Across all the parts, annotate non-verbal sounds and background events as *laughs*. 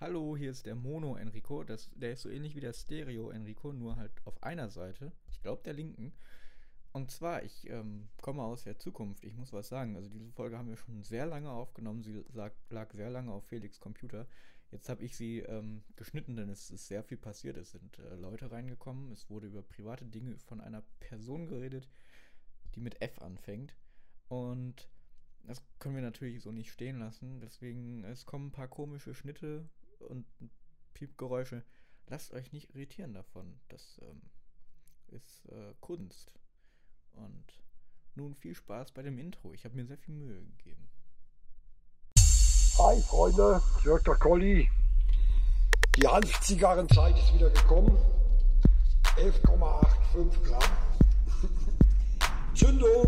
Hallo, hier ist der Mono Enrico. Das, der ist so ähnlich wie der Stereo Enrico, nur halt auf einer Seite. Ich glaube der linken. Und zwar, ich ähm, komme aus der Zukunft. Ich muss was sagen. Also diese Folge haben wir schon sehr lange aufgenommen. Sie lag, lag sehr lange auf Felix Computer. Jetzt habe ich sie ähm, geschnitten, denn es ist sehr viel passiert. Es sind äh, Leute reingekommen. Es wurde über private Dinge von einer Person geredet, die mit F anfängt. Und das können wir natürlich so nicht stehen lassen. Deswegen, es kommen ein paar komische Schnitte und Piepgeräusche. Lasst euch nicht irritieren davon. Das ähm, ist äh, Kunst. Und nun viel Spaß bei dem Intro. Ich habe mir sehr viel Mühe gegeben. Hi Freunde, Jörg der Colli. Die Hanfzigarrenzeit ist wieder gekommen. 11,85 Gramm. *laughs* Zündung.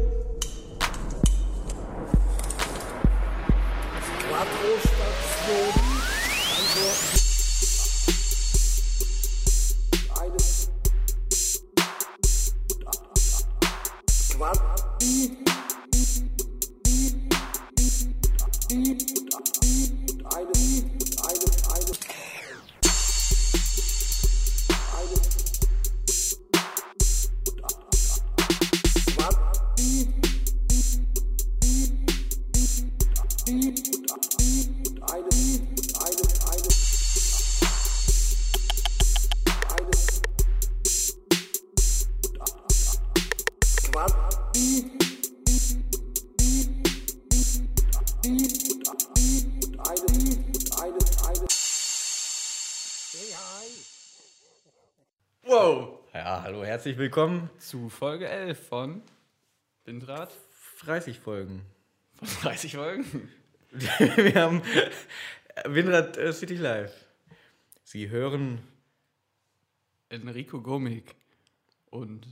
Quattro-Station. Also eine herzlich willkommen. Zu Folge 11 von Windrad. 30 Folgen. Von 30 Folgen. *laughs* wir haben Windrad äh, City Live. Sie hören Enrico Gomik und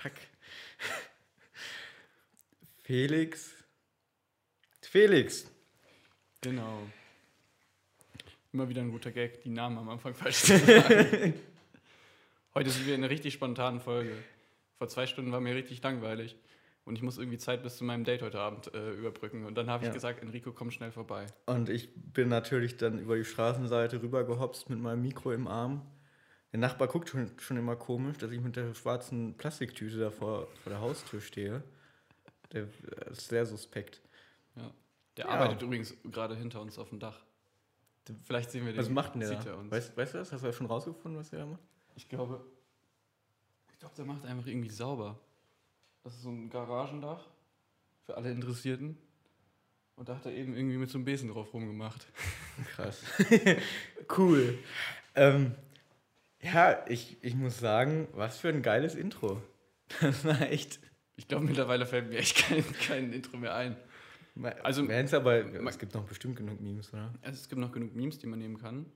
Fuck. Felix. Felix. genau. Immer wieder ein guter Gag, die Namen am Anfang falsch zu sagen. *laughs* Heute sind wir in einer richtig spontanen Folge. Vor zwei Stunden war mir richtig langweilig. Und ich muss irgendwie Zeit bis zu meinem Date heute Abend äh, überbrücken. Und dann habe ich Ja. gesagt, Enrico, komm schnell vorbei. Und ich bin natürlich dann über die Straßenseite rübergehopst mit meinem Mikro im Arm. Der Nachbar guckt schon, schon immer komisch, dass ich mit der schwarzen Plastiktüte da vor, vor der Haustür stehe. Der äh, ist sehr suspekt. Ja. Der Ja. arbeitet übrigens gerade hinter uns auf dem Dach. Vielleicht sehen wir den. Was macht denn der sieht da? er uns. Weißt, weißt du das? Hast du das schon rausgefunden, was der da macht? Ich glaube, ich glaube, der macht einfach irgendwie sauber. Das ist so ein Garagendach für alle Interessierten. Und da hat er eben irgendwie mit so einem Besen drauf rumgemacht. *laughs* Krass. *laughs* cool. Ähm, ja, ich, ich muss sagen, was für ein geiles Intro. Das *laughs* war echt. Ich glaube, mittlerweile fällt mir echt kein, kein Intro mehr ein. Also, Meinst aber, es gibt noch bestimmt genug Memes, oder? Also es gibt noch genug Memes, die man nehmen kann.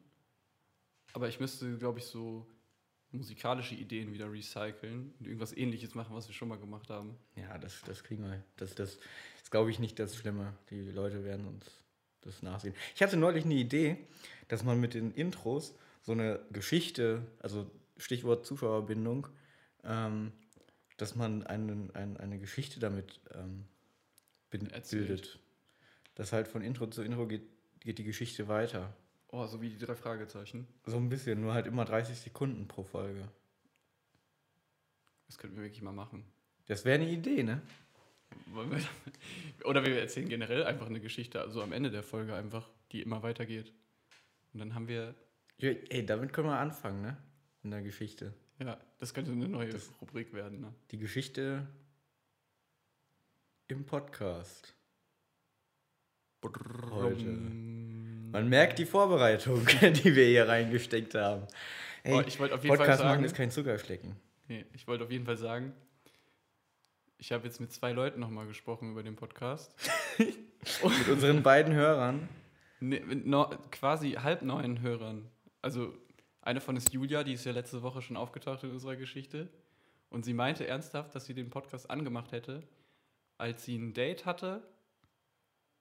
Aber ich müsste, glaube ich, so musikalische Ideen wieder recyceln und irgendwas ähnliches machen, was wir schon mal gemacht haben. Ja, das, das kriegen wir. Das, das ist, glaube ich, nicht das Schlimme. Die Leute werden uns das nachsehen. Ich hatte neulich eine Idee, dass man mit den Intros so eine Geschichte, also Stichwort Zuschauerbindung, ähm, dass man einen, ein, eine Geschichte damit ähm, Erzählt. bildet. Dass halt von Intro zu Intro geht, geht die Geschichte weiter. Oh, so wie die drei Fragezeichen. So ein bisschen, nur halt immer 30 Sekunden pro Folge. Das könnten wir wirklich mal machen. Das wäre eine Idee, ne? Wir, *laughs* oder wir erzählen generell einfach eine Geschichte, also am Ende der Folge einfach, die immer weitergeht. Und dann haben wir, Ja, ey, damit können wir anfangen, ne? In der Geschichte. ja, das könnte eine neue Rubrik werden. Ne? Die Geschichte im Podcast. Heute. Man merkt die Vorbereitung, *laughs* die wir hier reingesteckt haben. Ey, Oh, ich wollte auf jeden Podcast Fall sagen, machen ist kein Zuckerschlecken. nee, ich wollte auf jeden Fall sagen, ich habe jetzt mit zwei Leuten nochmal gesprochen über den Podcast. *laughs* Mit unseren beiden Hörern. Nee, mit no, quasi halb neuen Hörern. Also eine von ist Julia, die ist ja letzte Woche schon aufgetaucht in unserer Geschichte. Und sie meinte ernsthaft, dass sie den Podcast angemacht hätte, als sie ein Date hatte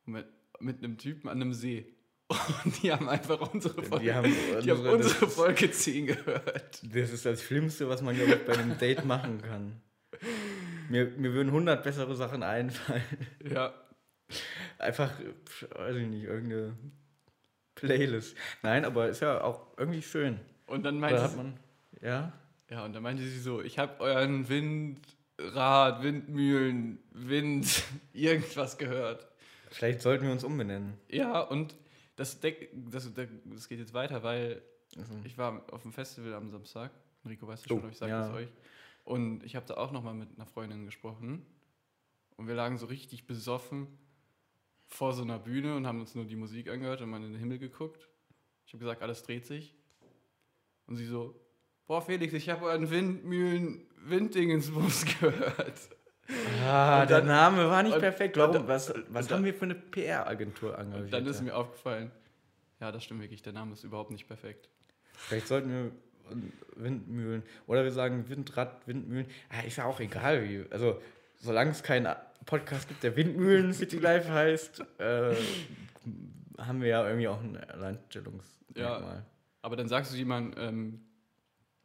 mit, mit einem Typen an einem See. *laughs* Und die haben einfach unsere Folge, Die haben die haben unsere- unsere Folge 10 gehört. Das ist das Schlimmste, was man, glaube ich, bei einem Date machen kann. Mir, mir würden 100 bessere Sachen einfallen. Ja. Einfach, weiß ich nicht, irgendeine Playlist. Nein, aber ist ja auch irgendwie schön. Und dann Da meinte hat sie, man, ja, ja, und dann meinte sie so, ich habe euren Windrad, Windmühlen, Wind, *laughs* irgendwas gehört. vielleicht sollten wir uns umbenennen. Ja, und das, Deck, das, das geht jetzt weiter, weil Also, ich war auf dem Festival am Samstag. Enrico, weißt du Oh, schon, ich sage ja. das euch. Und ich habe da auch nochmal mit einer Freundin gesprochen. Und wir lagen so richtig besoffen vor so einer Bühne und haben uns nur die Musik angehört und mal in den Himmel geguckt. Ich habe gesagt, alles dreht sich. Und sie so, boah Felix, ich habe euren Windmühlen Winddingensbums gehört. ah, Und der dann- Name war nicht und- perfekt. und Warum? dann- was was und haben dann- wir für eine PR-Agentur? Und dann ist mir aufgefallen, ja, das stimmt wirklich, der Name ist überhaupt nicht perfekt. Vielleicht sollten wir Windmühlen oder wir sagen Windrad, Windmühlen. Ah, ist ja auch egal wie. Also, solange es keinen Podcast gibt, der Windmühlen City Life heißt, äh, haben wir ja irgendwie auch ein Alleinstellungsmerkmal. Aber dann sagst du jemandem, ähm,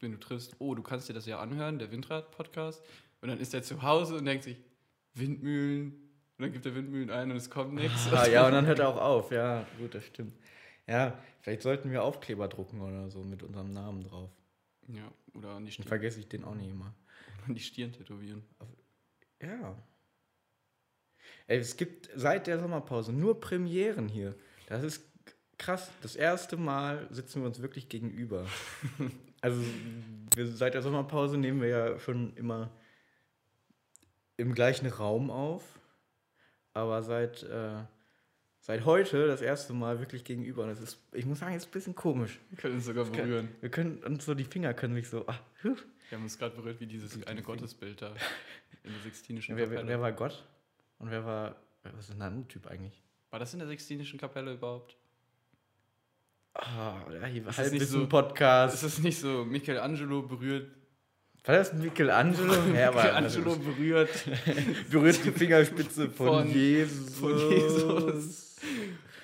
wenn du triffst, oh, du kannst dir das ja anhören, der Windrad-Podcast. Und dann ist er zu Hause und denkt sich, Windmühlen. Und dann gibt er Windmühlen ein und es kommt nichts. Ah, ja, und dann hört er auch auf. Ja, gut, das stimmt. Ja, vielleicht sollten wir Aufkleber drucken oder so mit unserem Namen drauf. Ja, oder an die, Dann Stirn, vergesse ich den auch nicht immer. an die Stirn tätowieren. Ja. Ey, es gibt seit der Sommerpause nur Premieren hier. Das ist krass. Das erste Mal sitzen wir uns wirklich gegenüber. *laughs* also seit der Sommerpause nehmen wir ja schon immer im gleichen Raum auf. Aber seit, äh, seit heute das erste Mal wirklich gegenüber. Und das ist, ich muss sagen, ist ein bisschen komisch. Wir können uns sogar berühren. Wir können uns so, die Finger können sich so. Ah, huh. Wir haben uns gerade berührt wie dieses eine Gottesbild da in der Sixtinischen *laughs* wer, Kapelle. wer, wer war Gott? Und wer war. Was ist denn ein Typ eigentlich? war das in der Sixtinischen Kapelle überhaupt? Ah, ja, hier war Ist das nicht ein so- Podcast. Ist es nicht so, Michelangelo berührt, war das Michelangelo? *laughs* ja, Michelangelo berührt *laughs* berührt die Fingerspitze *laughs* von, Von- Jesus. von Jesus.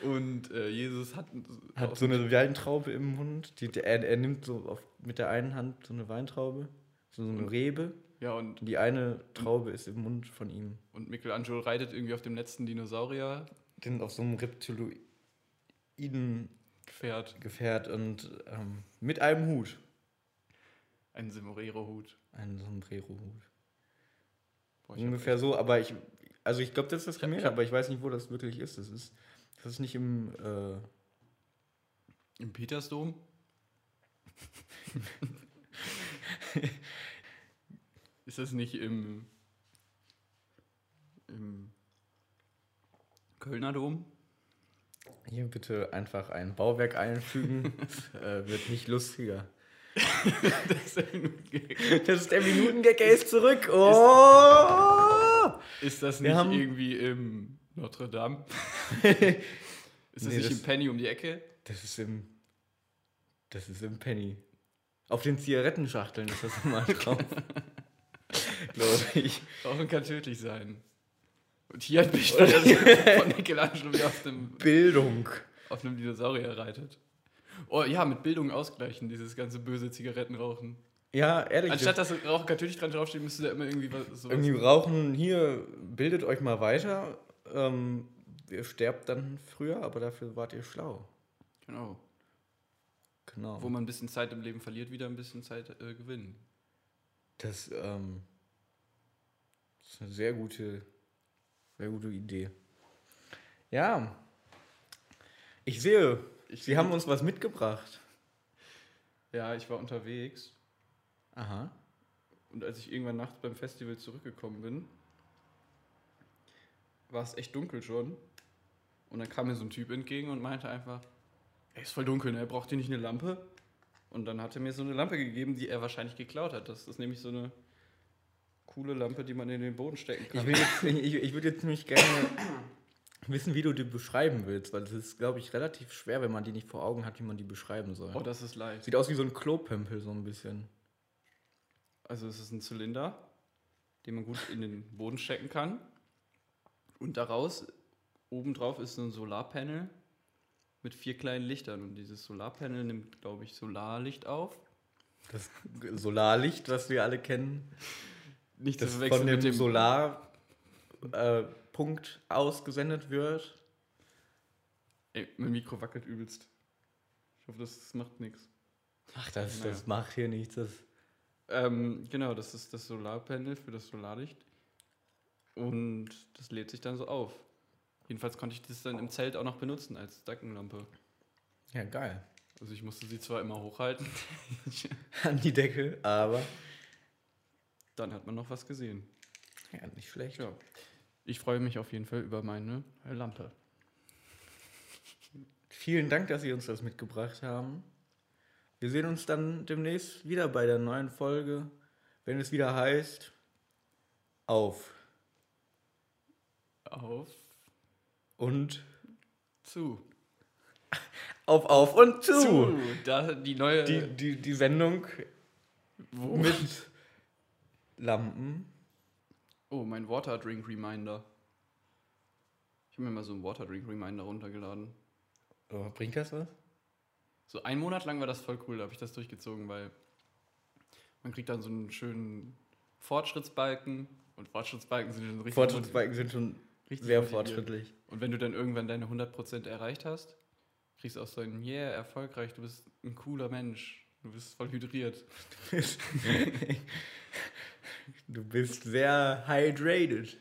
und äh, Jesus hat, Hat so eine Weintraube im Mund. Die, der, er, nimmt so auf, mit der einen Hand so eine Weintraube, so eine Rebe. ja und Und die eine Traube ist im Mund von ihm. Und Michelangelo reitet irgendwie auf dem letzten Dinosaurier Den auf so einem Reptiloiden Pferd. Gefährt und ähm, mit einem Hut. Ein Sombrero-Hut. Ein Sombrero-Hut. Ungefähr so, aber ich, also ich glaube, das ist das ich hab- aber ich weiß nicht, wo das wirklich ist. Das ist, das ist nicht im, äh, Im Petersdom? *laughs* Ist das nicht im, im Kölner Dom? Hier bitte einfach ein Bauwerk einfügen. das, *laughs* äh, wird nicht lustiger. *laughs* Das ist, der Minutengag. Das ist er ist zurück. Oh! ist das Wir nicht haben- irgendwie im Notre Dame? *laughs* Ist das Nee, nicht das- im Penny um die Ecke? Das ist im, das ist im Penny. Auf den Zigarettenschachteln ist das immer drauf. Glaube ich. Rauchen kann tödlich sein. Und hier hat mich *laughs* von Michelangelo wieder auf dem Bildung. auf einem Dinosaurier reitet. Oh ja, mit Bildung ausgleichen, dieses ganze böse Zigarettenrauchen. Ja, ehrlich. Anstatt dass Rauchen natürlich dran draufsteht, müsste da immer irgendwie was. Sowas Irgendwie rauchen hier, bildet euch mal weiter. Ähm, ihr sterbt dann früher, aber dafür wart ihr schlau. Genau. Genau. Wo man ein bisschen Zeit im Leben verliert, wieder ein bisschen Zeit äh, gewinnen. Das, ähm, das ist eine sehr gute, sehr gute Idee. Ja. Ich sehe, Ich Sie haben uns was mitgebracht. Ja, ich war unterwegs Aha. und als ich irgendwann nachts beim Festival zurückgekommen bin, war es echt dunkel schon. Und dann kam mir so ein Typ entgegen und meinte einfach, ey, ist voll dunkel, ne? Braucht ihr nicht eine Lampe? Und dann hat er mir so eine Lampe gegeben, die er wahrscheinlich geklaut hat. Das ist nämlich so eine coole Lampe, die man in den Boden stecken kann. Ich, will jetzt, ich, ich würde jetzt nämlich gerne *clears throat* wissen, wie du die beschreiben willst, weil es ist, glaube ich, relativ schwer, wenn man die nicht vor Augen hat, wie man die beschreiben soll. oh, das ist leicht. Sieht aus wie so ein Klopempel, so ein bisschen. Also es ist ein Zylinder, den man gut in den Boden stecken kann. Und daraus, obendrauf ist so ein Solarpanel mit vier kleinen Lichtern. Und dieses Solarpanel nimmt, glaube ich, Solarlicht auf. Das Solarlicht, was wir alle kennen. Nicht Das zu von dem mit dem Solar äh, ausgesendet wird. Ey, mein Mikro wackelt übelst. Ich hoffe, das, das macht nichts. Ach, das, Naja. das macht hier nichts. Das Ähm, genau, das ist das Solarpanel für das Solarlicht. Und das lädt sich dann so auf. Jedenfalls konnte ich das dann im Zelt auch noch benutzen als Deckenlampe. ja, geil. Also ich musste sie zwar immer hochhalten, *laughs* An die Decke, aber dann hat man noch was gesehen. ja, nicht schlecht. Ja. Ich freue mich auf jeden Fall über meine Lampe. Vielen Dank, dass Sie uns das mitgebracht haben. Wir sehen uns dann demnächst wieder bei der neuen Folge, wenn es wieder heißt auf Auf und zu. auf auf und zu. Da die neue Die, die, die Sendung Wo? mit Lampen. Oh, mein Waterdrink Reminder. Ich habe mir mal so einen Waterdrink Reminder runtergeladen. Oh, bringt das was? So einen Monat lang war das voll cool, da habe ich das durchgezogen, weil man kriegt dann so einen schönen Fortschrittsbalken und Fortschrittsbalken sind schon richtig Fortschrittsbalken sind schon richtig sehr fortschrittlich. Und wenn du dann irgendwann deine 100% erreicht hast, kriegst du auch so ein Yeah, erfolgreich, du bist ein cooler Mensch, du bist voll hydriert. *laughs* *laughs* Du bist sehr hydrated.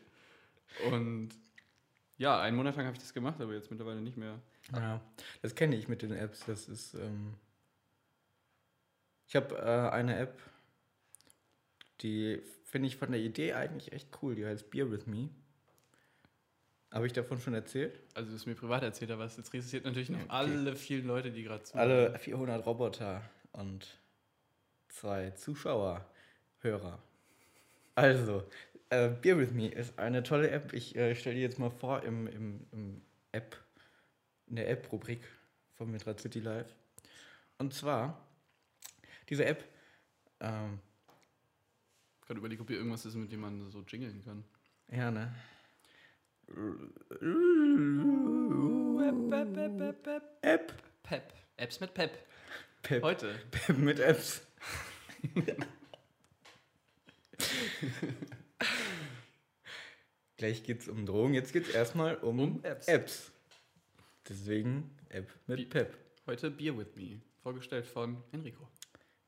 Und ja, einen Monat lang habe ich das gemacht, aber jetzt mittlerweile nicht mehr. Ja, das kenne ich mit den Apps. Das ist. Ähm ich habe äh, eine App, die finde ich von der Idee eigentlich echt cool. Die heißt Beer with Me. Habe ich davon schon erzählt? Also du hast mir privat erzählt, aber es interessiert natürlich noch Okay. alle vielen Leute, die gerade zuhören. Alle 400 Roboter und zwei Zuschauer, Hörer. Also, äh, Beer with Me ist eine tolle App. Ich äh, stelle die jetzt mal vor im, im, im App, in der App-Rubrik von Mitra City Live. Und zwar, diese App, ähm, Ich gerade überlegt, ob hier irgendwas ist, mit dem man so jingeln kann. ja, ne? App. Pep. Apps mit Pep. Pep. Heute. Pep mit Apps. *laughs* *laughs* Gleich geht's um Drogen, jetzt geht's erstmal um, Um Apps. Apps. Deswegen App mit Wie- Pep. Heute Beer with Me. Vorgestellt von Enrico.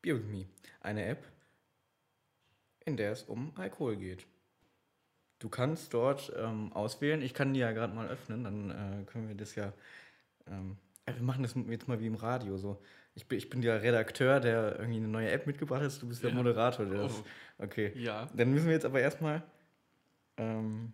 Beer with Me. Eine App, in der es um Alkohol geht. Du kannst dort ähm, auswählen, ich kann die ja gerade mal öffnen, dann äh, können wir das ja. Ähm, äh, wir machen das jetzt mal wie im Radio so. Ich bin, ich bin der Redakteur, der irgendwie eine neue App mitgebracht hat, du bist der Ja. Moderator. Der Oh. das, okay. Ja. Dann müssen wir jetzt aber erstmal. Ähm,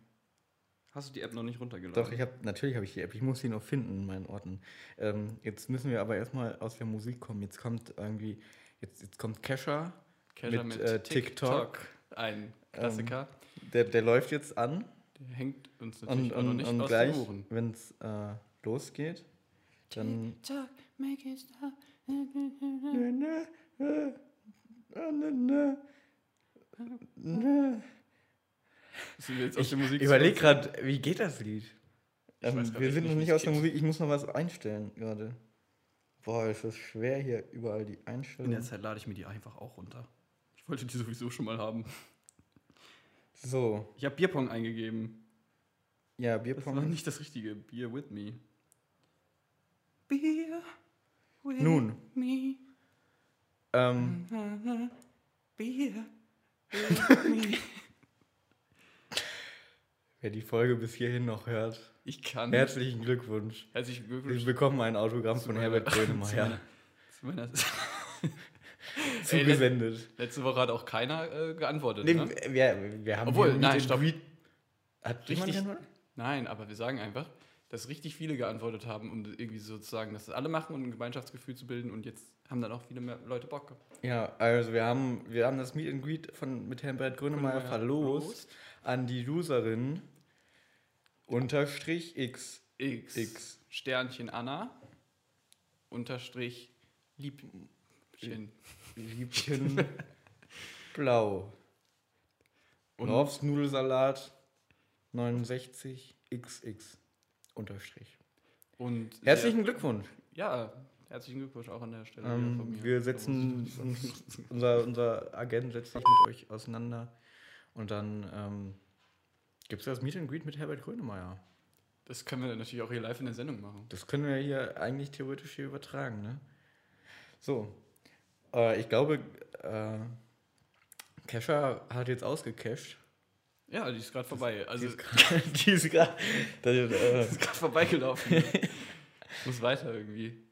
Hast du die App noch nicht runtergeladen? doch, ich habe natürlich habe ich die App. Ich muss sie noch finden in meinen Orten. Ähm, jetzt müssen wir aber erstmal aus der Musik kommen. Jetzt kommt irgendwie jetzt, jetzt kommt Kesha. Kesha mit, äh, TikTok. Ein Klassiker. Der, der läuft jetzt an Der hängt uns natürlich und, auch noch und, nicht und aus gleich, den Ohren. wenn es äh, losgeht, dann. TikTok, make it stop. Sind wir jetzt aus Ich der Musik überleg zu- gerade, wie geht das Lied? Ich Ähm, weiß wir sind nicht, noch nicht aus der. Musik. Ich muss noch was einstellen gerade. Boah, ist das schwer hier überall die In Einstellungen. der Zeit lade ich mir die einfach auch runter. Ich wollte die sowieso schon mal haben. So, Ich habe Bierpong eingegeben. ja, Das war Bierpong. nicht das richtige. Beer with me. Beer Nun. me. Ähm, me. *laughs* wer die Folge bis hierhin noch hört, Ich kann. herzlichen Glückwunsch. Herzlichen Wir Glückwunsch. bekommen ein Autogramm zu von meiner- Herbert zu Grönemeyer meiner- zu meiner- zugesendet. Letzte Woche hat auch keiner äh, geantwortet. Nee, ne? wir, wir haben Obwohl, nein, stopp. Hat Richtig. jemand geantwortet? Nein, aber wir sagen einfach, dass richtig viele geantwortet haben, um irgendwie sozusagen das alle machen und ein Gemeinschaftsgefühl zu bilden und jetzt haben dann auch viele mehr Leute Bock. Ja, also wir haben, wir haben das Meet and Greet von, mit Herbert Grönemeyer Grönemeyer verlost an die Userin unterstrich X. X. X. Sternchen Anna. Unterstrich Liebchen. Liebchen *laughs* Blau. Und Norfs Nudelsalat 69 XX unterstrich. Und Herzlichen Glückwunsch. Ja, herzlichen Glückwunsch auch an der Stelle wieder von Ähm, mir. wir setzen uns, *laughs* unser, unser Agent setzt sich mit euch auseinander und dann ähm, Gibt es das Meet and Greet mit Herbert Grönemeyer? Das können wir natürlich auch hier live in der Sendung machen. Das können wir hier eigentlich theoretisch hier übertragen, ne? So. Äh, ich glaube, äh, Kesha hat jetzt ausgecached. Ja, die ist gerade vorbei. Also, Die ist *laughs* ist gerade. Äh, vorbeigelaufen. *laughs* Muss weiter irgendwie.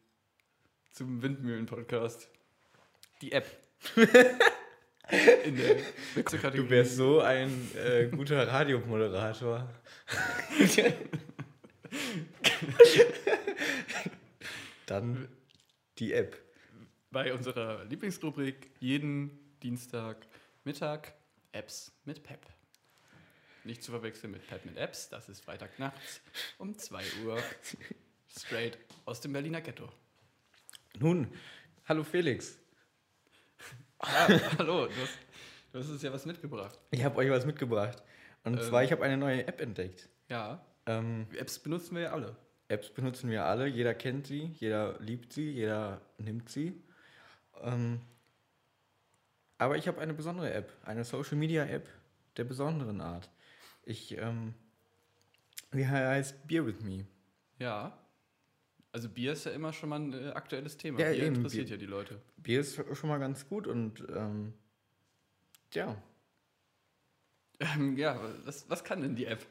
Zum Windmühlen-Podcast. Die App. In der du wärst so ein äh, guter Radiomoderator. Dann die App. bei unserer Lieblingsrubrik jeden Dienstag Mittag Apps mit Pep. Nicht zu verwechseln mit Pep mit Apps, das ist Freitag nachts um 2 Uhr. Straight aus dem Berliner Ghetto. Nun, hallo Felix. Ah, hallo, du hast, du hast uns ja was mitgebracht. Ich habe euch was mitgebracht. Und Ähm. zwar, ich habe eine neue App entdeckt. Ja, Ähm, Apps benutzen wir ja alle. Apps benutzen wir alle, jeder kennt sie, jeder liebt sie, jeder nimmt sie. Ähm, aber ich habe eine besondere App, eine Social Media App der besonderen Art. Ich, ähm, die heißt Beer with Me. Ja. Also Bier ist ja immer schon mal ein äh, aktuelles Thema. Ja, Bier eben, interessiert Bier. ja die Leute. Bier ist schon mal ganz gut und ähm, ja. Ähm, ja, was, was kann denn die App?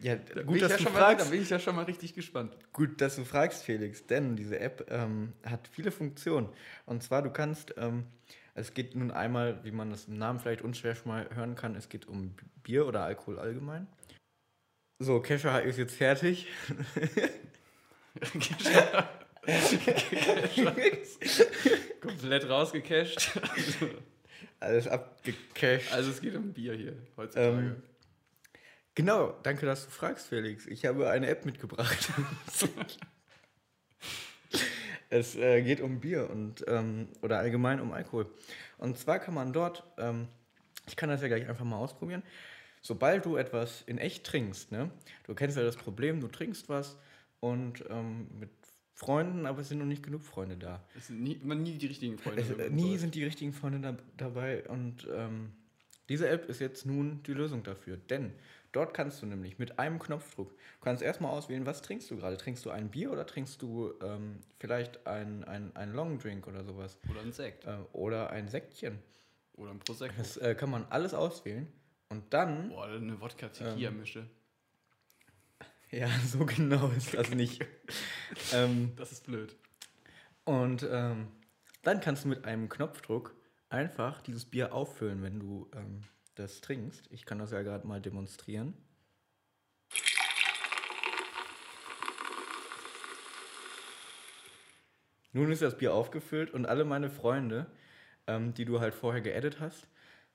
Ja, Da bin gut, ich dass ja du schon mal, da fragst. bin ich ja schon mal richtig gespannt. Gut, dass du fragst, Felix, denn diese App ähm, hat viele Funktionen. Und zwar, du kannst, ähm, es geht nun einmal, wie man das im Namen vielleicht unschwer schon mal hören kann, es geht um Bier oder Alkohol allgemein. So, Kesha ist jetzt fertig. *laughs* Komplett rausgecasht. Alles abgecasht. Also es geht um Bier hier heutzutage. Ähm, genau, danke, dass du fragst, Felix. Ich habe eine App mitgebracht. *laughs* es äh, geht um Bier und ähm, oder allgemein um Alkohol. Und zwar kann man dort, ähm, ich kann das ja gleich einfach mal ausprobieren. Sobald du etwas in echt trinkst, ne, du kennst ja das Problem, du trinkst was und ähm, mit Freunden, aber es sind noch nicht genug Freunde da. es sind nie, nie die richtigen Freunde. Es, äh, nie sind die richtigen Freunde da, dabei und ähm, diese App ist jetzt nun die Lösung dafür. Denn dort kannst du nämlich mit einem Knopfdruck, kannst erstmal auswählen, was trinkst du gerade? Trinkst du ein Bier oder trinkst du ähm, vielleicht ein, ein, ein Long Drink oder sowas? Oder ein Sekt. Äh, oder ein Sektchen. Oder ein Prosecco. Das äh, kann man alles auswählen und dann, Boah, eine Wodka-Tequila-Mische. *laughs* ja, so genau ist das nicht. *laughs* ähm, Das ist blöd. Und ähm, dann kannst du mit einem Knopfdruck einfach dieses Bier auffüllen, wenn du ähm, das trinkst. Ich kann das ja gerade mal demonstrieren. Nun ist das Bier aufgefüllt und alle meine Freunde, ähm, die du halt vorher geedit hast,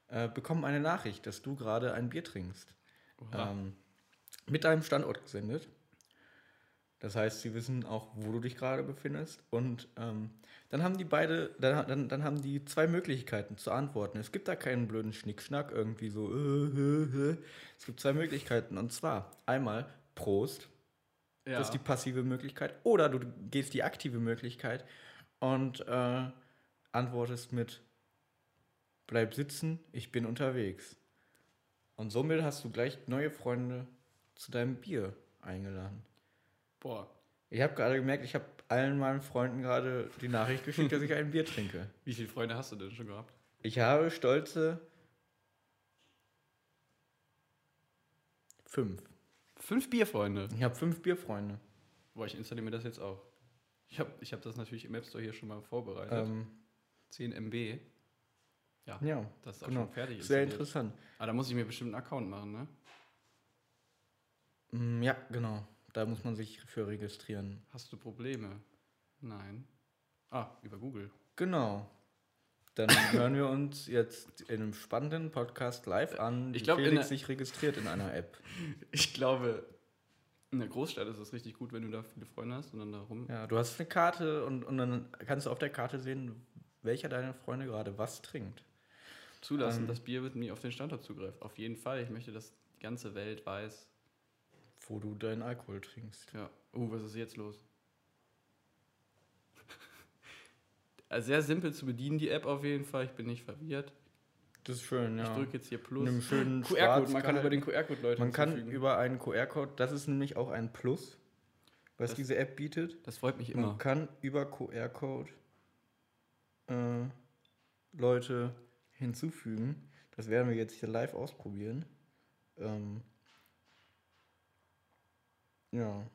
äh, bekommen eine Nachricht, dass du gerade ein Bier trinkst. Ähm, mit deinem Standort gesendet. Das heißt, sie wissen auch, wo du dich gerade befindest. Und ähm, dann haben die beide, dann, dann, dann haben die zwei Möglichkeiten zu antworten. Es gibt da keinen blöden Schnickschnack, irgendwie so. Äh, äh, äh. Es gibt zwei Möglichkeiten. Und zwar einmal Prost, ja. das ist die passive Möglichkeit. Oder du gehst die aktive Möglichkeit und äh, antwortest mit Bleib sitzen, ich bin unterwegs. Und somit hast du gleich neue Freunde zu deinem Bier eingeladen. Boah, Ich habe gerade gemerkt, ich habe allen meinen Freunden gerade die Nachricht geschickt, dass ich ein Bier trinke. wie viele Freunde hast du denn schon gehabt? Ich habe stolze fünf. Fünf Bierfreunde. Ich habe fünf Bierfreunde. Boah, ich installiere mir das jetzt auch. Ich habe ich hab das natürlich im App Store hier schon mal vorbereitet. Ähm, 10 MB. Ja, ja, das ist auch genau. schon fertig. Sehr interessant. Ah, da muss ich mir bestimmt einen Account machen, ne? Mm, Ja, genau. Da muss man sich für registrieren. Hast du Probleme? Nein. Ah, über Google. Genau. Dann *laughs* hören wir uns jetzt in einem spannenden Podcast live an, Ich glaub, Felix sich registriert in einer App. *laughs* Ich glaube, in der Großstadt ist es richtig gut, wenn du da viele Freunde hast und dann da rum. Ja, du hast eine Karte und, und dann kannst du auf der Karte sehen, welcher deiner Freunde gerade was trinkt. Zulassen, Ähm. dass Bier mit mir auf den Standort zugreift. Auf jeden Fall. Ich möchte, dass die ganze Welt weiß. Wo du deinen Alkohol trinkst. Ja. Oh, was ist jetzt los? Also sehr simpel zu bedienen, die App auf jeden Fall. Ich bin nicht verwirrt. Das ist schön, Ich ja. drücke jetzt hier Plus. einem schönen *laughs* QR-Code, man kann über den QR-Code Leute Man kann hinzufügen. über einen QR-Code, das ist nämlich auch ein Plus, was Das- diese App bietet. Das freut mich immer. Man kann über QR-Code äh, Leute hinzufügen. Das werden wir jetzt hier live ausprobieren. Ähm, ja.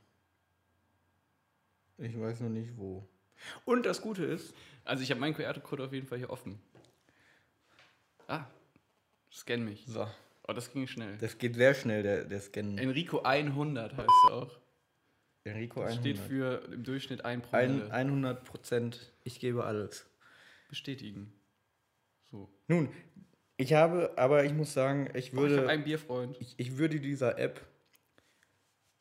Ich weiß noch nicht wo. Und das Gute ist, Also ich habe meinen QR-Code auf jeden Fall hier offen. Ah, scan mich. so, Oh, das ging schnell. das geht sehr schnell, der, der Scan. Enrico 100 heißt er auch. Enrico Das 100. steht für im Durchschnitt 1 Ein, Promille. 100 Prozent. Ich gebe alles. Bestätigen. So. Nun, ich habe, aber ich muss sagen, ich Oh, ich würde, habe einen Bierfreund. ich, ich würde dieser App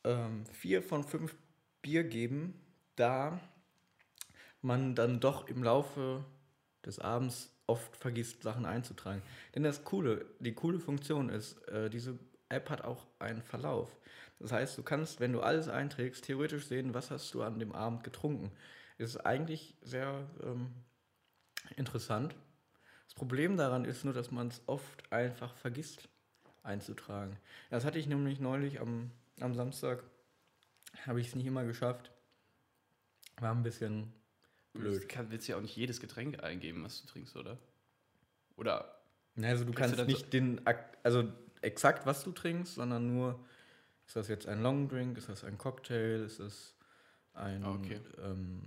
ähm, vier von fünf Bier geben, da man dann doch im Laufe des Abends oft vergisst, Sachen einzutragen. Denn das Coole, die coole Funktion ist, äh, diese App hat auch einen Verlauf. Das heißt, du kannst, wenn du alles einträgst, theoretisch sehen, was hast du an dem Abend getrunken. Ist eigentlich sehr ähm, interessant. Das Problem daran ist nur, dass man es oft einfach vergisst einzutragen. Das hatte ich nämlich neulich am, am Samstag, habe ich es nicht immer geschafft. War ein bisschen Du blöd. kann, willst ja auch nicht jedes Getränk eingeben, was du trinkst, oder? Oder Na, Also du du kannst dann nicht den, Ak- also exakt was du trinkst, sondern nur, ist das jetzt ein Long Drink, ist das ein Cocktail, ist das ein Ah, okay. ähm,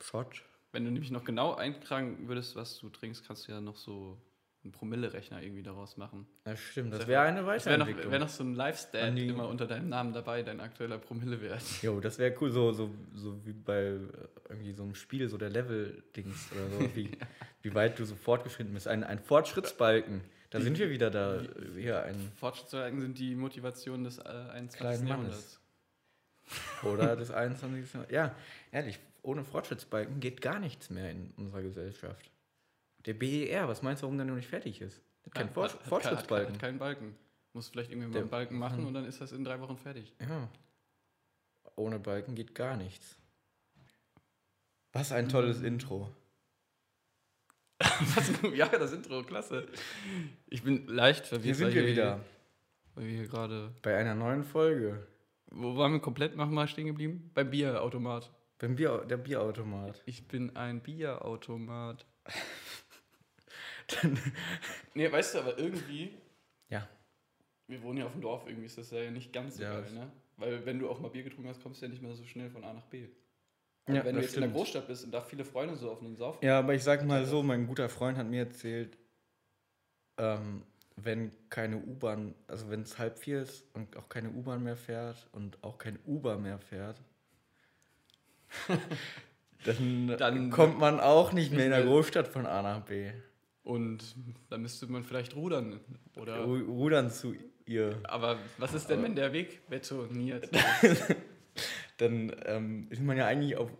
Shot? wenn du nämlich noch genau eintragen würdest, was du trinkst, kannst du ja noch so einen Promille-Rechner irgendwie daraus machen. Ja, stimmt, das Das wäre eine Das wäre noch, Weiterentwicklung. wär noch so ein Live-Stat immer unter deinem Namen dabei, dein aktueller Promillewert. *laughs* Jo, das wäre cool, so, so, so wie bei äh, irgendwie so einem Spiel, so der Level-Dings oder so, wie, *laughs* wie weit du so fortgeschritten bist. Ein, ein Fortschrittsbalken. Da sind wir wieder da. Hier ein, Fortschrittswerken sind die Motivation des äh, 21. Kleinen Jahrhunderts. oder *laughs* des 21. Jahrhunderts. Ja, ehrlich, ohne Fortschrittsbalken geht gar nichts mehr in unserer Gesellschaft. Der BER, was meinst du, warum der noch nicht fertig ist? Hat keinen Ja, Fortsch- hat- hat- Fortschrittsbalken. Hat, keinen Balken. Muss vielleicht irgendwie mal einen Balken machen und dann ist das in drei Wochen fertig. Ja. Ohne Balken geht gar nichts. Was ein tolles Intro. *laughs* Was, ja, das Intro, klasse. Ich bin leicht verwirrt. Hier sind wir wieder Weil wir hier gerade. bei einer neuen Folge. Wo waren wir komplett nochmal stehen geblieben? Beim Bierautomat. Beim Bier, der Bierautomat. Ich bin ein Bierautomat. *laughs* *laughs* nee, weißt du, aber irgendwie. Ja. Wir wohnen ja auf dem Dorf, irgendwie ist das ja nicht ganz so Ja, geil, ne? Weil wenn du auch mal Bier getrunken hast, kommst du ja nicht mehr so schnell von A nach B. Ja, wenn du jetzt in der stimmt. Großstadt bist und da viele Freunde so auf einen Saufen. Ja, aber ich sag mal so, mein guter Freund hat mir erzählt, ähm, wenn keine U-Bahn, also wenn es halb vier ist und auch keine U-Bahn mehr fährt und auch kein Uber mehr fährt, *laughs* dann, Dann- kommt man auch nicht mehr in der Großstadt von A nach B. Und dann müsste man vielleicht rudern. Oder. Ru- Rudern zu ihr. Aber was ist denn, wenn der Weg betoniert? *laughs* Dann ähm, ist man ja eigentlich auf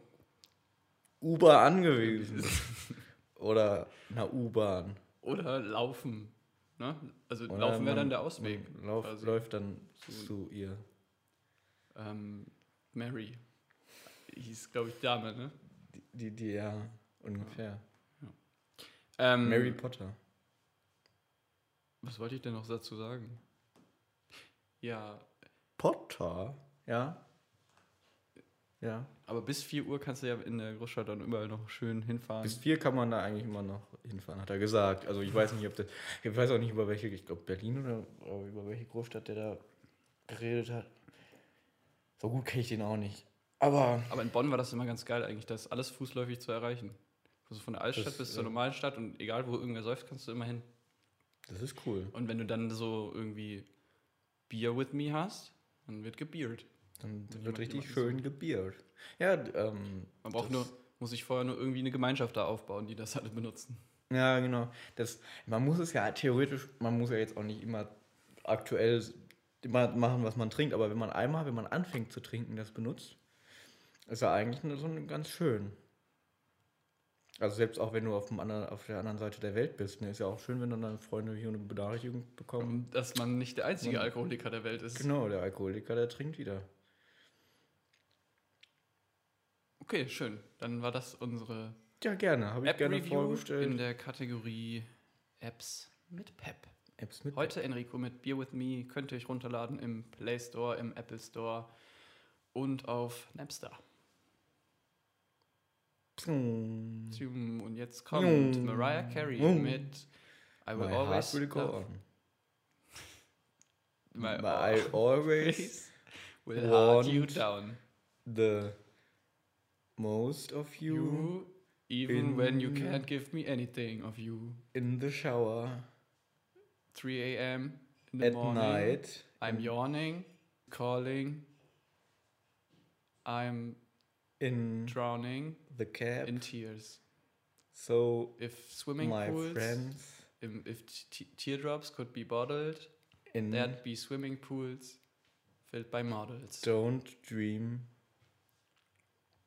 Uber angewiesen. Oder einer U-Bahn. Oder laufen. Ne? Also Oder laufen wäre dann der Ausweg. Lauf, quasi. läuft dann Zu- ihr. Ähm, Mary. Hieß, glaube ich, Dame, ne? Die, die, die ja, ungefähr. Ähm, Mary Potter. Was wollte ich denn noch dazu sagen? Ja, Potter? Ja. Ja. aber bis 4 Uhr kannst du ja in der Großstadt dann überall noch schön hinfahren. Bis vier kann man da eigentlich immer noch hinfahren, hat er gesagt. Also ich weiß nicht, ob das. Ich weiß auch nicht, über welche, ich glaube Berlin oder oder über welche Großstadt der da geredet hat. So gut kenne ich den auch nicht. Aber aber in Bonn war das immer ganz geil eigentlich, das ist alles fußläufig zu erreichen. Also von der Altstadt Das, bis zur äh, normalen Stadt und egal wo irgendwer säuft, kannst du immer hin. das ist cool. Und wenn du dann so irgendwie Beer with me hast, dann wird gebiert. Dann Wenn wird richtig schön gebiert. Ja, ähm, Man braucht nur, muss sich vorher nur irgendwie eine Gemeinschaft da aufbauen, die das alle benutzen. Ja, genau. Das, man muss es ja theoretisch, man muss ja jetzt auch nicht immer aktuell immer machen, was man trinkt, aber wenn man einmal, wenn man anfängt zu trinken, das benutzt, ist ja eigentlich so ein ganz schön. Also selbst auch wenn du auf, dem anderen, auf der anderen Seite der Welt bist, ne, ist ja auch schön, wenn dann deine Freunde hier eine Benachrichtigung bekommen. Dass man nicht der einzige Man- Alkoholiker der Welt ist. Genau, der Alkoholiker, der trinkt wieder. Okay, schön. Dann war das unsere Ja, gerne, habe ich gerne App-Review vorgestellt. in der Kategorie Apps mit Pep. Apps mit Heute Enrico mit Beer With Me könnt ihr euch runterladen im Play Store, im Apple Store und auf Napster. Und jetzt kommt Mm. Mariah Carey mit I My Will heart Always will Love-. My I always *laughs* will heart you down. the most of you, You, even when you can't give me anything of you. in the shower 3 a.m. in the at morning. night. I'm yawning, calling. I'm in drowning the cab. in tears. so If swimming my pools, friends if teardrops could be bottled, in there'd be swimming pools filled by models. don't dream.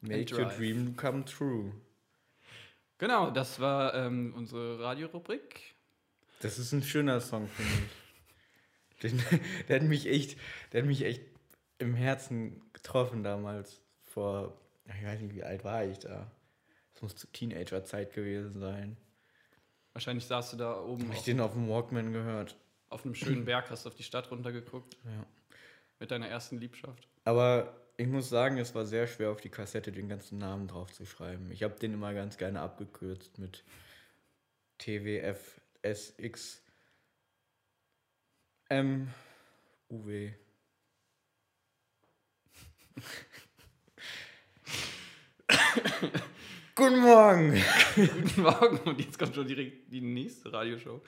Make your dream come true. Genau, das war ähm, unsere Radiorubrik. Das ist ein schöner Song, finde ich. *laughs* Den, der hat mich echt, der hat mich echt im Herzen getroffen damals. Vor, ich weiß nicht, wie alt war ich da? Das muss Teenager-Zeit gewesen sein. Wahrscheinlich saßt du da oben Hab ich den auf dem Walkman gehört. auf einem schönen Berg, hast auf die Stadt runtergeguckt Ja. mit deiner ersten Liebschaft. Aber ich muss sagen, es war sehr schwer auf die Kassette den ganzen Namen drauf zu schreiben. Ich habe den immer ganz gerne abgekürzt mit TWFSX M UW. *laughs* *laughs* Guten Morgen! Guten Morgen und jetzt kommt schon direkt die nächste Radioshow.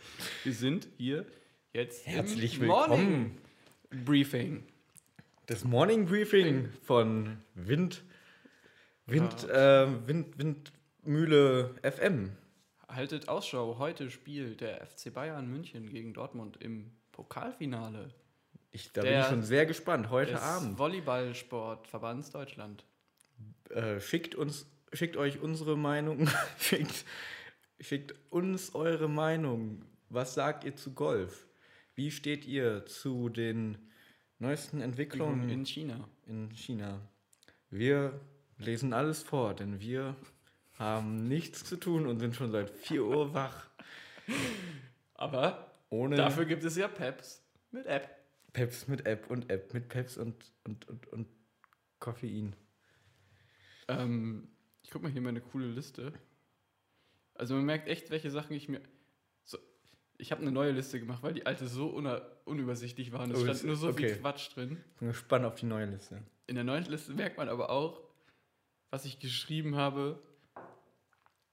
Wir sind hier jetzt Herzlich im willkommen. Morning Briefing. Das Morning Briefing von Wind, Wind, äh, Wind, Windmühle FM. Haltet Ausschau, heute spielt der FC Bayern München gegen Dortmund im Pokalfinale Ich, da bin Der- ich schon sehr gespannt. Heute des Abend. Volleyballsportverbands Deutschland. Äh, schickt uns, schickt euch unsere Meinung, *laughs* schickt, schickt uns eure Meinung. Was sagt ihr zu Golf? Wie steht ihr zu den neuesten Entwicklungen in China. in China? Wir lesen alles vor, denn wir haben nichts zu tun und sind schon seit 4 Uhr wach. Aber Ohne dafür gibt es ja Peps mit App. Peps mit App und App mit Peps und, und, und, und Koffein. Ähm, ich guck mal hier meine coole Liste. Also man merkt echt, welche Sachen ich mir. So, ich habe eine neue Liste gemacht, weil die alte so unübersichtlich war. Und es Oh, stand nur so okay. viel Quatsch drin. Bin gespannt auf die neue Liste. In der neuen Liste merkt man aber auch, was ich geschrieben habe,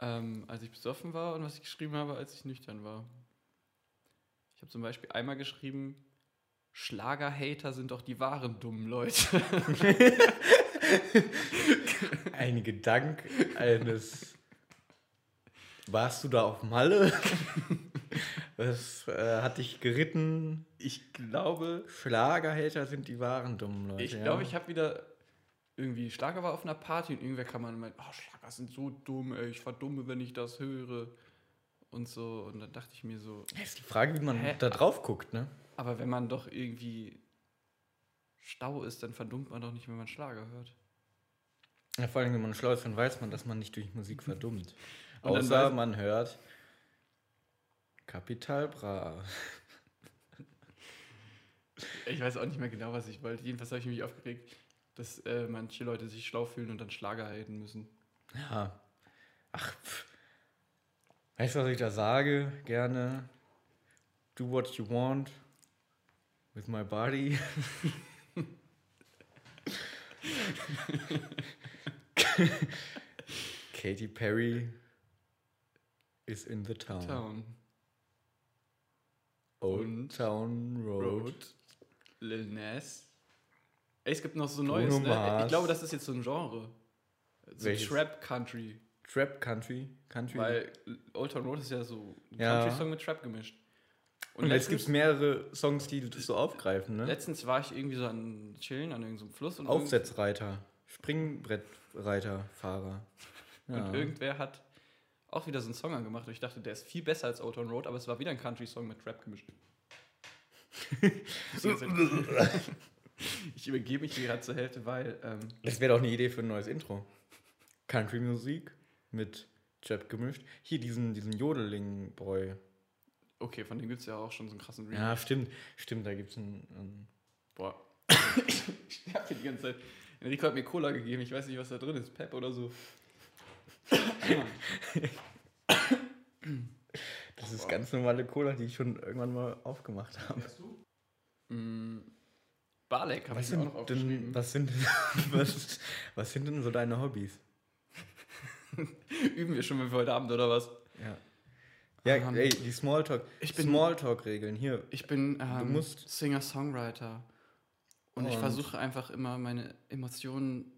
ähm, als ich besoffen war und was ich geschrieben habe, als ich nüchtern war. Ich habe zum Beispiel einmal geschrieben, Schlagerhater sind doch die wahren dummen Leute. *laughs* *laughs* Ein Gedank eines. Warst du da auf Malle? *laughs* Was äh, hat dich geritten? Ich glaube, Schlagerhater sind die wahren dummen Leute. ich ja. glaube, ich habe wieder irgendwie Schlager war auf einer Party und irgendwer kam an und meinte, oh, Schlager sind so dumm, ey, ich verdumme, wenn ich das höre. Und so, und dann dachte ich mir so, Ja, ist die Frage, wie man Hä? da drauf guckt, ne? aber wenn man doch irgendwie Stau ist, dann verdummt man doch nicht, wenn man Schlager hört. Ja, vor allem, wenn man schlau ist, dann weiß man, dass man nicht durch Musik verdummt. *laughs* Und Außer weiß- man hört Kapital Bra. Ich weiß auch nicht mehr genau, was ich wollte. Jedenfalls habe ich mich aufgeregt, dass äh, manche Leute sich schlau fühlen und dann Schlager haten müssen. Ja. Ach, pff. Weißt du, was ich da sage? Gerne. Do what you want with my body. *laughs* *laughs* *laughs* Katy Perry is in the town. Town. Old Und Town Road. Road. Lil Nas. Ey, es gibt noch so Bruno Neues, ne? Ich glaube, das ist jetzt so ein Genre. So Welches? Trap Country. Trap Country. Country. Weil Old Town Road ist ja so ein Ja. Country-Song mit Trap gemischt. Und jetzt gibt es mehrere Songs, die das so aufgreifen, ne? Letztens war ich irgendwie so an Chillen an irgendeinem Fluss und, Aufsetzreiter. Springbrettreiter, Fahrer. Ja. und irgendwer hat auch wieder so einen Song angemacht und ich dachte, der ist viel besser als Old Town Road, aber es war wieder ein Country-Song mit Trap gemischt. *laughs* *laughs* ich übergebe mich hier gerade zur Hälfte, weil ähm, Das wäre doch eine Idee für ein neues Intro. Country-Musik mit Trap gemischt. Hier diesen, diesen Jodeling-Boy. Okay, von dem gibt es ja auch schon so einen krassen Remake. Ja, stimmt. Stimmt, da gibt es einen, einen. Boah. *laughs* ich sterbe hier die ganze Zeit. Enrico hat mir Cola gegeben, ich weiß nicht, was da drin ist. Pep oder so. Das ist ganz normale Cola, die ich schon irgendwann mal aufgemacht habe. Mm, Balek habe Was ich mir auch noch sind, denn, aufgeschrieben. was, sind, *laughs* was, was sind denn so deine Hobbys? Üben wir schon für heute Abend oder was? Ja. Ja, Ähm, ey, die Smalltalk. ich bin- Smalltalk-Regeln. Hier. Ich bin ähm, musst- Singer-Songwriter. Und, ich versuche einfach immer meine Emotionen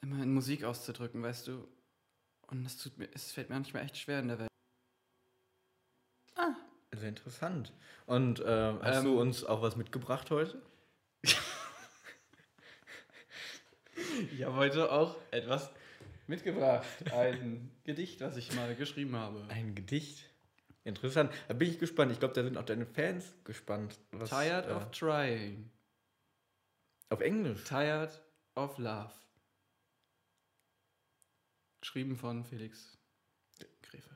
immer in Musik auszudrücken, weißt du? Und es tut mir, es fällt mir manchmal echt schwer in der Welt. Sehr interessant. Und ähm, hast Ähm, du uns auch was mitgebracht heute? *laughs* Ich habe heute auch etwas mitgebracht. Ein Gedicht, was ich mal geschrieben habe. Ein Gedicht. Interessant. Da bin ich gespannt. Ich glaube, da sind auch deine Fans gespannt. Was, Tired äh, of trying. Auf Englisch. Tired of love. Geschrieben von Felix Gräfe.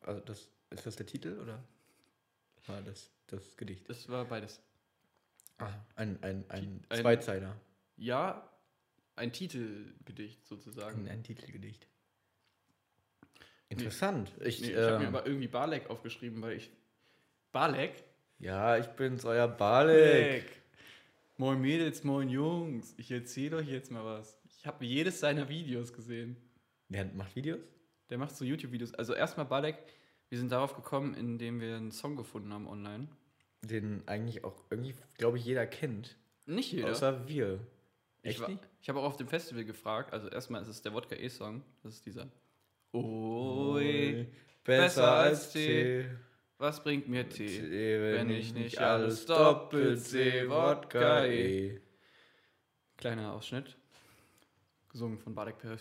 Also das, ist das der Titel oder war das das Gedicht? Das war beides. Ah, ein, ein, ein, Ein- Zweizeiler. Ja, ein Titelgedicht sozusagen. Ein, Titelgedicht. Interessant. Ich, Nee, ich habe mir ähm, aber irgendwie Balek aufgeschrieben, weil ich. Balek? ja, ich bin's, euer Balek. Moin Mädels, moin Jungs. Ich erzähle euch jetzt mal was. Ich habe jedes seiner Videos gesehen. Der macht Videos? Der macht so YouTube-Videos. Also erstmal Balek, wir sind darauf gekommen, indem wir einen Song gefunden haben online. Den eigentlich auch irgendwie, glaube ich, jeder kennt. Nicht jeder. Außer wir. ich Echt war- nicht? ich habe auch auf dem Festival gefragt. Also erstmal ist es der Wodka E-Song. Das ist dieser. Ui, besser als Tee. Was bringt mir Tee? Tee, wenn ich nicht alles doppelt sehe, Wodka eh. Kleiner Ausschnitt. Gesungen von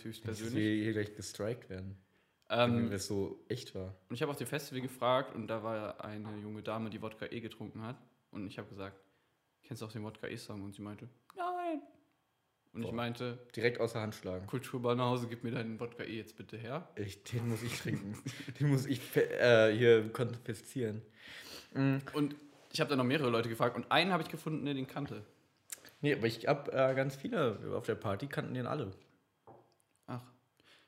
höchst Dass persönlich. wir hier gleich gestrikt werden. wenn Ähm, das so echt war. und ich habe auf dem Festival gefragt und da war eine junge Dame, die Wodka E getrunken hat. Und ich habe gesagt, kennst du auch den Wodka E-Song? Und sie meinte. Und ich Boah. meinte, Direkt außer Hand schlagen. Kulturbanause, gib mir deinen Wodka E jetzt bitte her. Ich, den muss ich trinken. *laughs* den muss ich äh, hier konfiszieren. Mm, Und ich habe dann noch mehrere Leute gefragt und einen habe ich gefunden, der den kannte. Nee, aber ich hab äh, ganz viele auf der Party kannten den alle. Ach,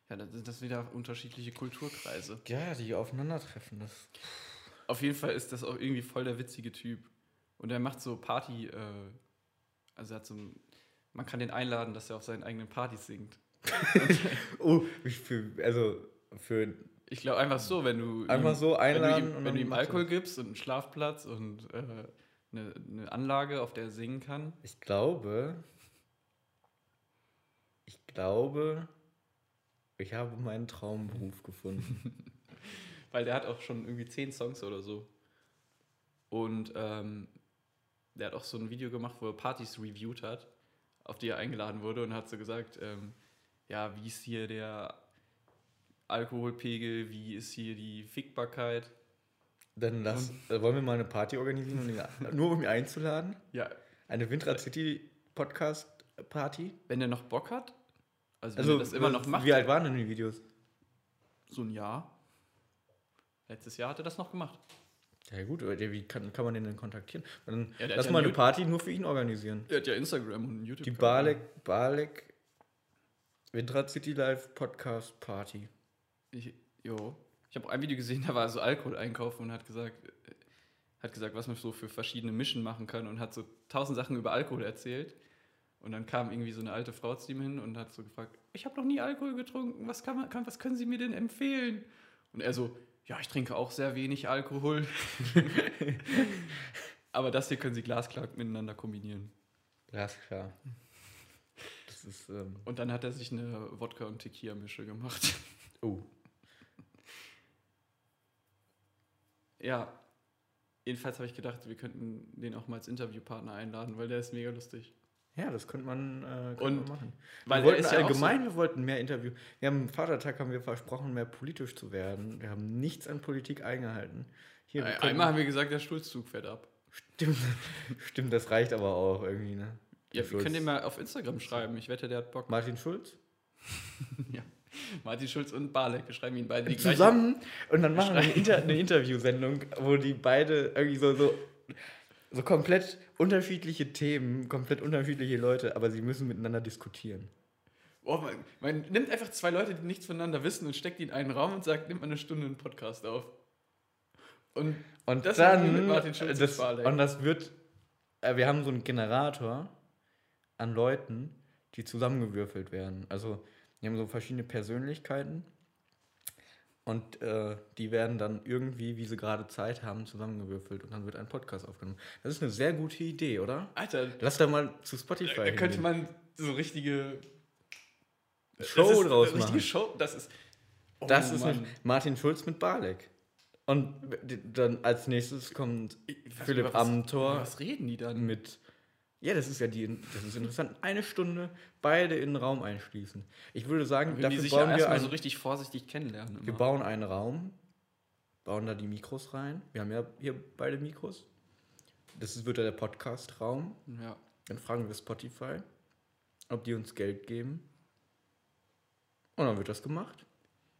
ja, das sind das wieder unterschiedliche Kulturkreise. Ja, die aufeinandertreffen. Das. Auf jeden Fall ist das auch irgendwie voll der witzige Typ. Und er macht so Party, äh, also er hat so ein, man kann den einladen, dass er auf seinen eigenen Partys singt. *laughs* Oh, ich für, also für Ich glaube einfach so, wenn du Einfach ihm, so einladen wenn du ihm, wenn du ihm Alkohol gibst und einen Schlafplatz und äh, eine, eine Anlage, auf der er singen kann. Ich glaube, ich glaube, ich habe meinen Traumberuf gefunden. *laughs* Weil der hat auch schon irgendwie zehn Songs oder so. Und ähm, der hat auch so ein Video gemacht, wo er Partys reviewed hat, auf die er eingeladen wurde und hat so gesagt, ähm, ja, wie ist hier der Alkoholpegel, wie ist hier die Fickbarkeit. Dann lass, äh, wollen wir mal eine Party organisieren, um ihn, *laughs* nur um ihn einzuladen? Ja, Eine Windrad City Podcast Party? wenn der noch Bock hat, also wenn Also er das immer noch macht, Wie alt waren denn die Videos? so ein Jahr. Letztes Jahr hat er das noch gemacht. Ja gut, aber der- wie kann, kann man den denn kontaktieren? Dann Ja, der lass mal eine Party nur für ihn organisieren. Er hat ja Instagram und YouTube. Die Balek, Balek Windrad City Live Podcast Party. Ich, jo. Ich habe ein Video gesehen, da war so Alkohol einkaufen und hat gesagt, äh, hat gesagt, was man so für verschiedene Mischen machen kann und hat so tausend Sachen über Alkohol erzählt. Und dann kam irgendwie so eine alte Frau zu ihm hin und hat so gefragt, ich habe noch nie Alkohol getrunken, was, kann man, kann, was können Sie mir denn empfehlen? Und er so, ja, ich trinke auch sehr wenig Alkohol. *laughs* Aber das hier können Sie glasklar miteinander kombinieren. Glasklar. Das ist, ähm, Und dann hat er sich eine Wodka- und Tequila-Mische gemacht. oh. Ja, jedenfalls habe ich gedacht, wir könnten den auch mal als Interviewpartner einladen, weil der ist mega lustig. Ja, das könnte man, äh, könnte man machen. wir wollten ja allgemein, wir wollten mehr Interview. Wir haben am Vatertag haben wir versprochen, mehr politisch zu werden. Wir haben nichts an Politik eingehalten. Hier, können- Einmal haben wir gesagt, der Schulzzug fährt ab. Stimmt, *laughs* stimmt, das reicht aber auch irgendwie, ne? Ja, wir können den mal auf Instagram schreiben. Ich wette, der hat Bock. Martin Schulz? *laughs* Ja. Martin Schulz und Balek, wir schreiben ihn beide die gleiche- zusammen und dann machen wir eine, Inter eine Interviewsendung, wo die beide irgendwie so, so, so komplett unterschiedliche Themen, komplett unterschiedliche Leute, aber sie müssen miteinander diskutieren. Oh, man, man nimmt einfach zwei Leute, die nichts voneinander wissen und steckt die in einen Raum und sagt, nimm mal eine Stunde einen Podcast auf. Und Und Das wir dann, mit Martin Schulz das, und das wird, äh, wir haben so einen Generator an Leuten, die zusammengewürfelt werden. Also, die haben so verschiedene Persönlichkeiten und äh, die werden dann irgendwie, wie sie gerade Zeit haben, zusammengewürfelt und dann wird ein Podcast aufgenommen. Das ist eine sehr gute Idee, oder? Alter, Lass da mal zu Spotify da könnte hingehen. man so richtige Show ist draus machen. Show, das ist oh Das ist Mann. Martin Schulz mit Barlek. Und dann als nächstes kommt Was- Philipp was- Amthor. Was reden die dann? mit. Ja, das ist ja die, das ist interessant. Eine Stunde beide in den Raum einschließen. Ich würde sagen, Wenn die dafür sich bauen ja wir, erstmal ein, so richtig vorsichtig kennenlernen. wir immer. bauen einen Raum, bauen da die Mikros rein. Wir haben ja hier beide Mikros. Das wird ja der Podcast-Raum. Ja. Dann fragen wir Spotify, ob die uns Geld geben. Und dann wird das gemacht.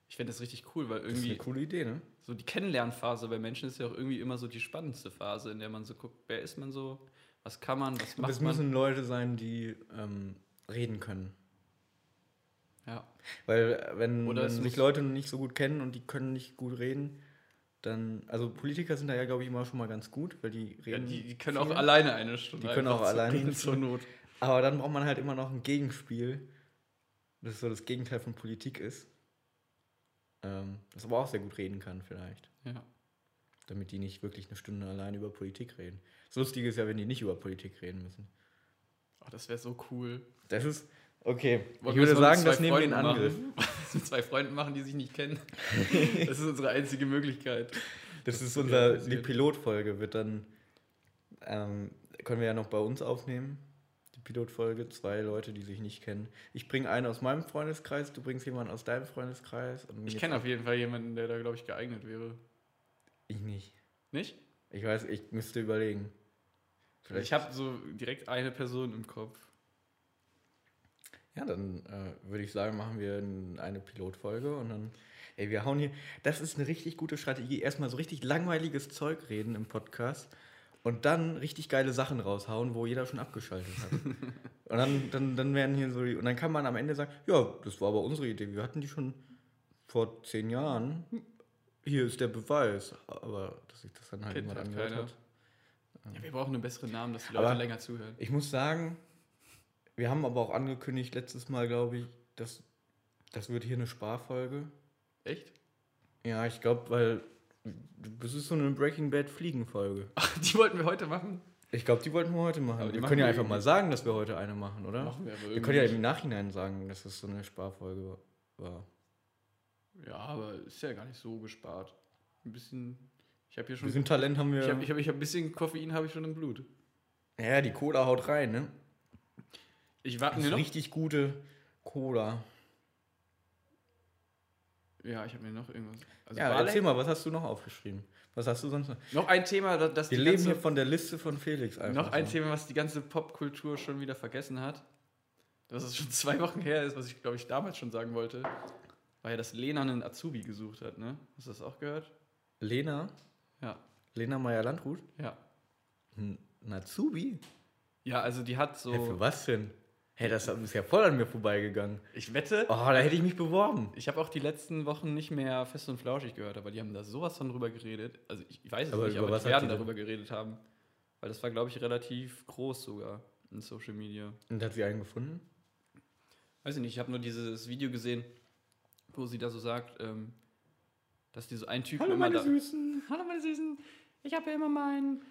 Ich finde das richtig cool, weil Das ist eine irgendwie coole Idee, ne? so die Kennenlernphase bei Menschen ist ja auch irgendwie immer so die spannendste Phase, in der man so guckt, wer ist man so, was kann man, was macht es man. müssen Leute sein, die ähm, reden können. Ja. Weil wenn, Oder wenn sich Leute nicht so gut kennen und die können nicht gut reden, dann, also Politiker sind da ja, glaube ich, immer schon mal ganz gut, weil die ja reden. die, die können viel. auch alleine eine Stunde. Die können auch alleine zur Not. Aber dann braucht man halt immer noch ein Gegenspiel, das so das Gegenteil von Politik ist. Ähm, das aber auch sehr gut reden kann, vielleicht. Ja. Damit die nicht wirklich eine Stunde alleine über Politik reden. Das Lustige ist ja, wenn die nicht über Politik reden müssen. Oh, das wäre so cool. Das ist. Okay, Wollen ich würde das sagen, das nehmen wir in Angriff. Das *laughs* mit zwei Freunden machen, die sich nicht kennen. *laughs* Das ist unsere einzige Möglichkeit. Das ist wird unser, die Pilotfolge wird dann, ähm, können wir ja noch bei uns aufnehmen. Die Pilotfolge, zwei Leute, die sich nicht kennen. Ich bringe einen aus meinem Freundeskreis, du bringst jemanden aus deinem Freundeskreis. Und Ich kenne auf jeden Fall jemanden, der da, glaube ich, geeignet wäre. Ich nicht. Nicht? Ich weiß, ich müsste überlegen. Ich habe so direkt eine Person im Kopf. Ja, dann äh, würde ich sagen, machen wir eine Pilotfolge und dann. Ey, wir hauen hier. Das ist eine richtig gute Strategie. Erstmal so richtig langweiliges Zeug reden im Podcast und dann richtig geile Sachen raushauen, wo jeder schon abgeschaltet hat. *laughs* und dann, dann, dann werden hier so. die- Und dann kann man am Ende sagen: Ja, das war aber unsere Idee. Wir hatten die schon vor zehn Jahren. Hier ist der Beweis. Aber dass sich das dann halt Kennt jemand halt angehört hat. Ja, wir brauchen einen besseren Namen, dass die Leute Aber- länger zuhören. Ich muss sagen, wir haben aber auch angekündigt, letztes Mal, glaube ich, dass das wird hier eine Sparfolge. Echt? Ja, ich glaube, weil das ist so eine Breaking Bad Fliegenfolge. *laughs* Ach, die wollten wir heute machen. Ich glaube, die wollten wir heute machen. Aber wir können ja einfach mal sagen, dass wir heute eine machen, oder? Machen wir aber wir können ja im Nachhinein sagen, dass es so eine Sparfolge war. Ja, aber ist ja gar nicht so gespart. Ein bisschen. Ich habe hier schon. bisschen Talent haben wir. Ich habe ich hab, ich hab ein bisschen Koffein habe ich schon im Blut. ja, die Cola haut rein, ne? Ich warte Das mir ist noch. richtig gute Cola. Ja, ich habe mir noch irgendwas. Also ja, Barley- erzähl mal, was hast du noch aufgeschrieben? Was hast du sonst noch? Noch ein Thema, das Wir die leben ganze, hier von der Liste von Felix einfach. Noch ein so. Thema, was die ganze Popkultur schon wieder vergessen hat. Dass es schon *laughs* zwei Wochen her ist, was ich glaube ich damals schon sagen wollte. War ja, dass Lena einen Azubi gesucht hat, ne? Hast du das auch gehört? Lena, Ja. Lena Meyer-Landrut? Ja. Ein Natsubi? Ja, also die hat so. Hä, für was denn? Hä, das ist ja voll an mir vorbeigegangen. Ich wette, Oh, da hätte ich mich beworben. ich habe auch die letzten Wochen nicht mehr fest und flauschig gehört, aber die haben da sowas von drüber geredet. Also ich, ich weiß es Aber nicht, aber was die werden die darüber geredet haben. Weil das war, glaube ich, relativ groß sogar in Social Media. Und hat sie einen gefunden? Weiß ich nicht, ich habe nur dieses Video gesehen, wo sie da so sagt, ähm, dass die so ein Typ immer da. Süßen. Hallo meine Süßen, ich habe ja immer meinen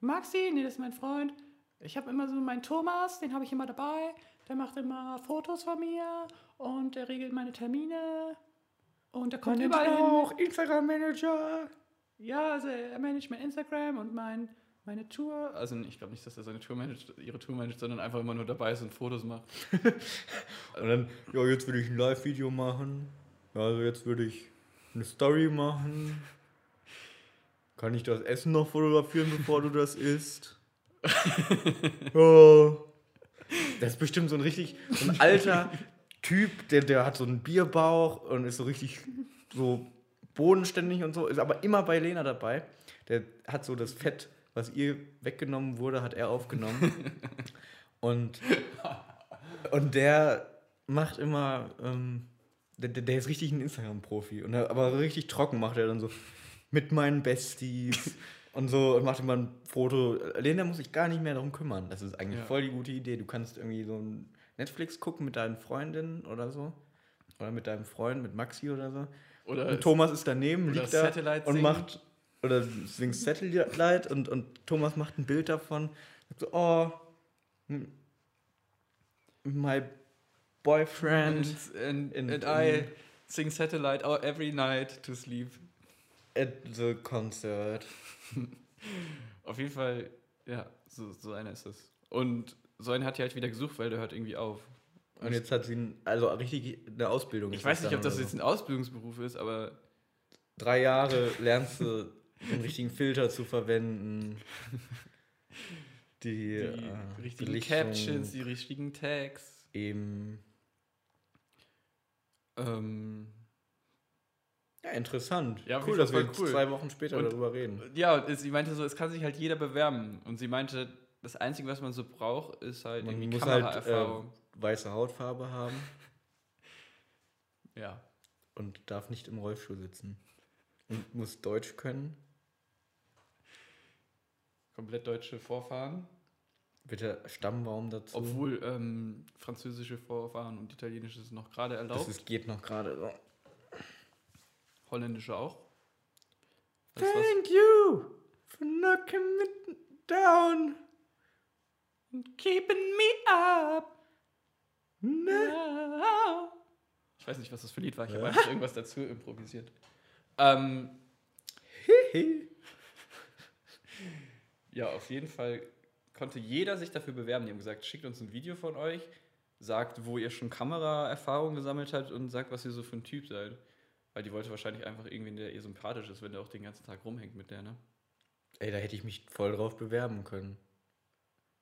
Maxi, nee, das ist mein Freund. Ich habe immer so meinen Thomas, den habe ich immer dabei. Der macht immer Fotos von mir und der regelt meine Termine und der kommt überall hin. Instagram-Manager. Ja, also er managt mein Instagram und mein, meine Tour. Also ich glaube nicht, dass er seine Tour managt, ihre Tour managt, sondern einfach immer nur dabei ist und Fotos macht. *laughs* Und dann, ja, jetzt würde ich ein Live-Video machen. Ja, also jetzt würde ich eine Story machen. Kann ich das Essen noch fotografieren, bevor du das isst? ja. *laughs* Das ist bestimmt so ein richtig, so ein alter Typ, der, der hat so einen Bierbauch und ist so richtig so bodenständig und so, ist aber immer bei Lena dabei. Der hat so das Fett, was ihr weggenommen wurde, hat er aufgenommen. *laughs* und, und der macht immer, ähm, der, der ist richtig ein Instagram-Profi. Und er- Aber richtig trocken macht er dann so mit meinen Besties *laughs* und so und macht immer ein Foto. Lena muss sich gar nicht mehr darum kümmern. Das ist eigentlich Ja. voll die gute Idee. Du kannst irgendwie so ein Netflix gucken mit deinen Freundinnen oder so. Oder mit deinem Freund, mit Maxi oder so. Oder Und Thomas ist daneben, liegt da Satellite und singen. macht, oder singt Satellite und, und Thomas macht ein Bild davon. So, oh, my boyfriend and, and, and in- I sing Satellite every night to sleep. at the concert. *laughs* Auf jeden Fall, ja, so, so einer ist es. Und so einen hat die halt wieder gesucht, weil der hört irgendwie auf. Und jetzt hat sie ein, also richtig eine Ausbildung. Ich weiß nicht, ob das jetzt ein Ausbildungsberuf ist, aber Drei Jahre lernst du, den richtigen Filter zu verwenden. *laughs* Die, die äh, richtigen Belichtung Captions, die richtigen Tags. Eben. Ähm, Ja, interessant. Ja, cool, dass wir cool. zwei Wochen später Und- darüber reden. ja, und sie meinte so, es kann sich halt jeder bewerben. Und sie meinte, das Einzige, was man so braucht, ist halt Man irgendwie muss halt Kameraerfahrung. äh, weiße Hautfarbe haben *laughs* ja. und darf nicht im Rollstuhl sitzen. Und muss Deutsch können. Komplett deutsche Vorfahren. Bitte Stammbaum dazu. Obwohl ähm, französische Vorfahren und italienische ist noch gerade das erlaubt. ist, geht noch gerade so. Holländische auch. Das ist was- Thank you for knocking me down. Keeping me up. Ne? Ich weiß nicht, was das für ein Lied war. Ich habe Ja. einfach irgendwas dazu improvisiert. Ähm, ja, auf jeden Fall konnte jeder sich dafür bewerben. Die haben gesagt, schickt uns ein Video von euch, sagt, wo ihr schon Kameraerfahrung gesammelt habt und sagt, was ihr so für ein Typ seid. Weil die wollte wahrscheinlich einfach irgendwen, der ihr sympathisch ist, wenn der auch den ganzen Tag rumhängt mit der, ne? Ey, da hätte ich mich voll drauf bewerben können.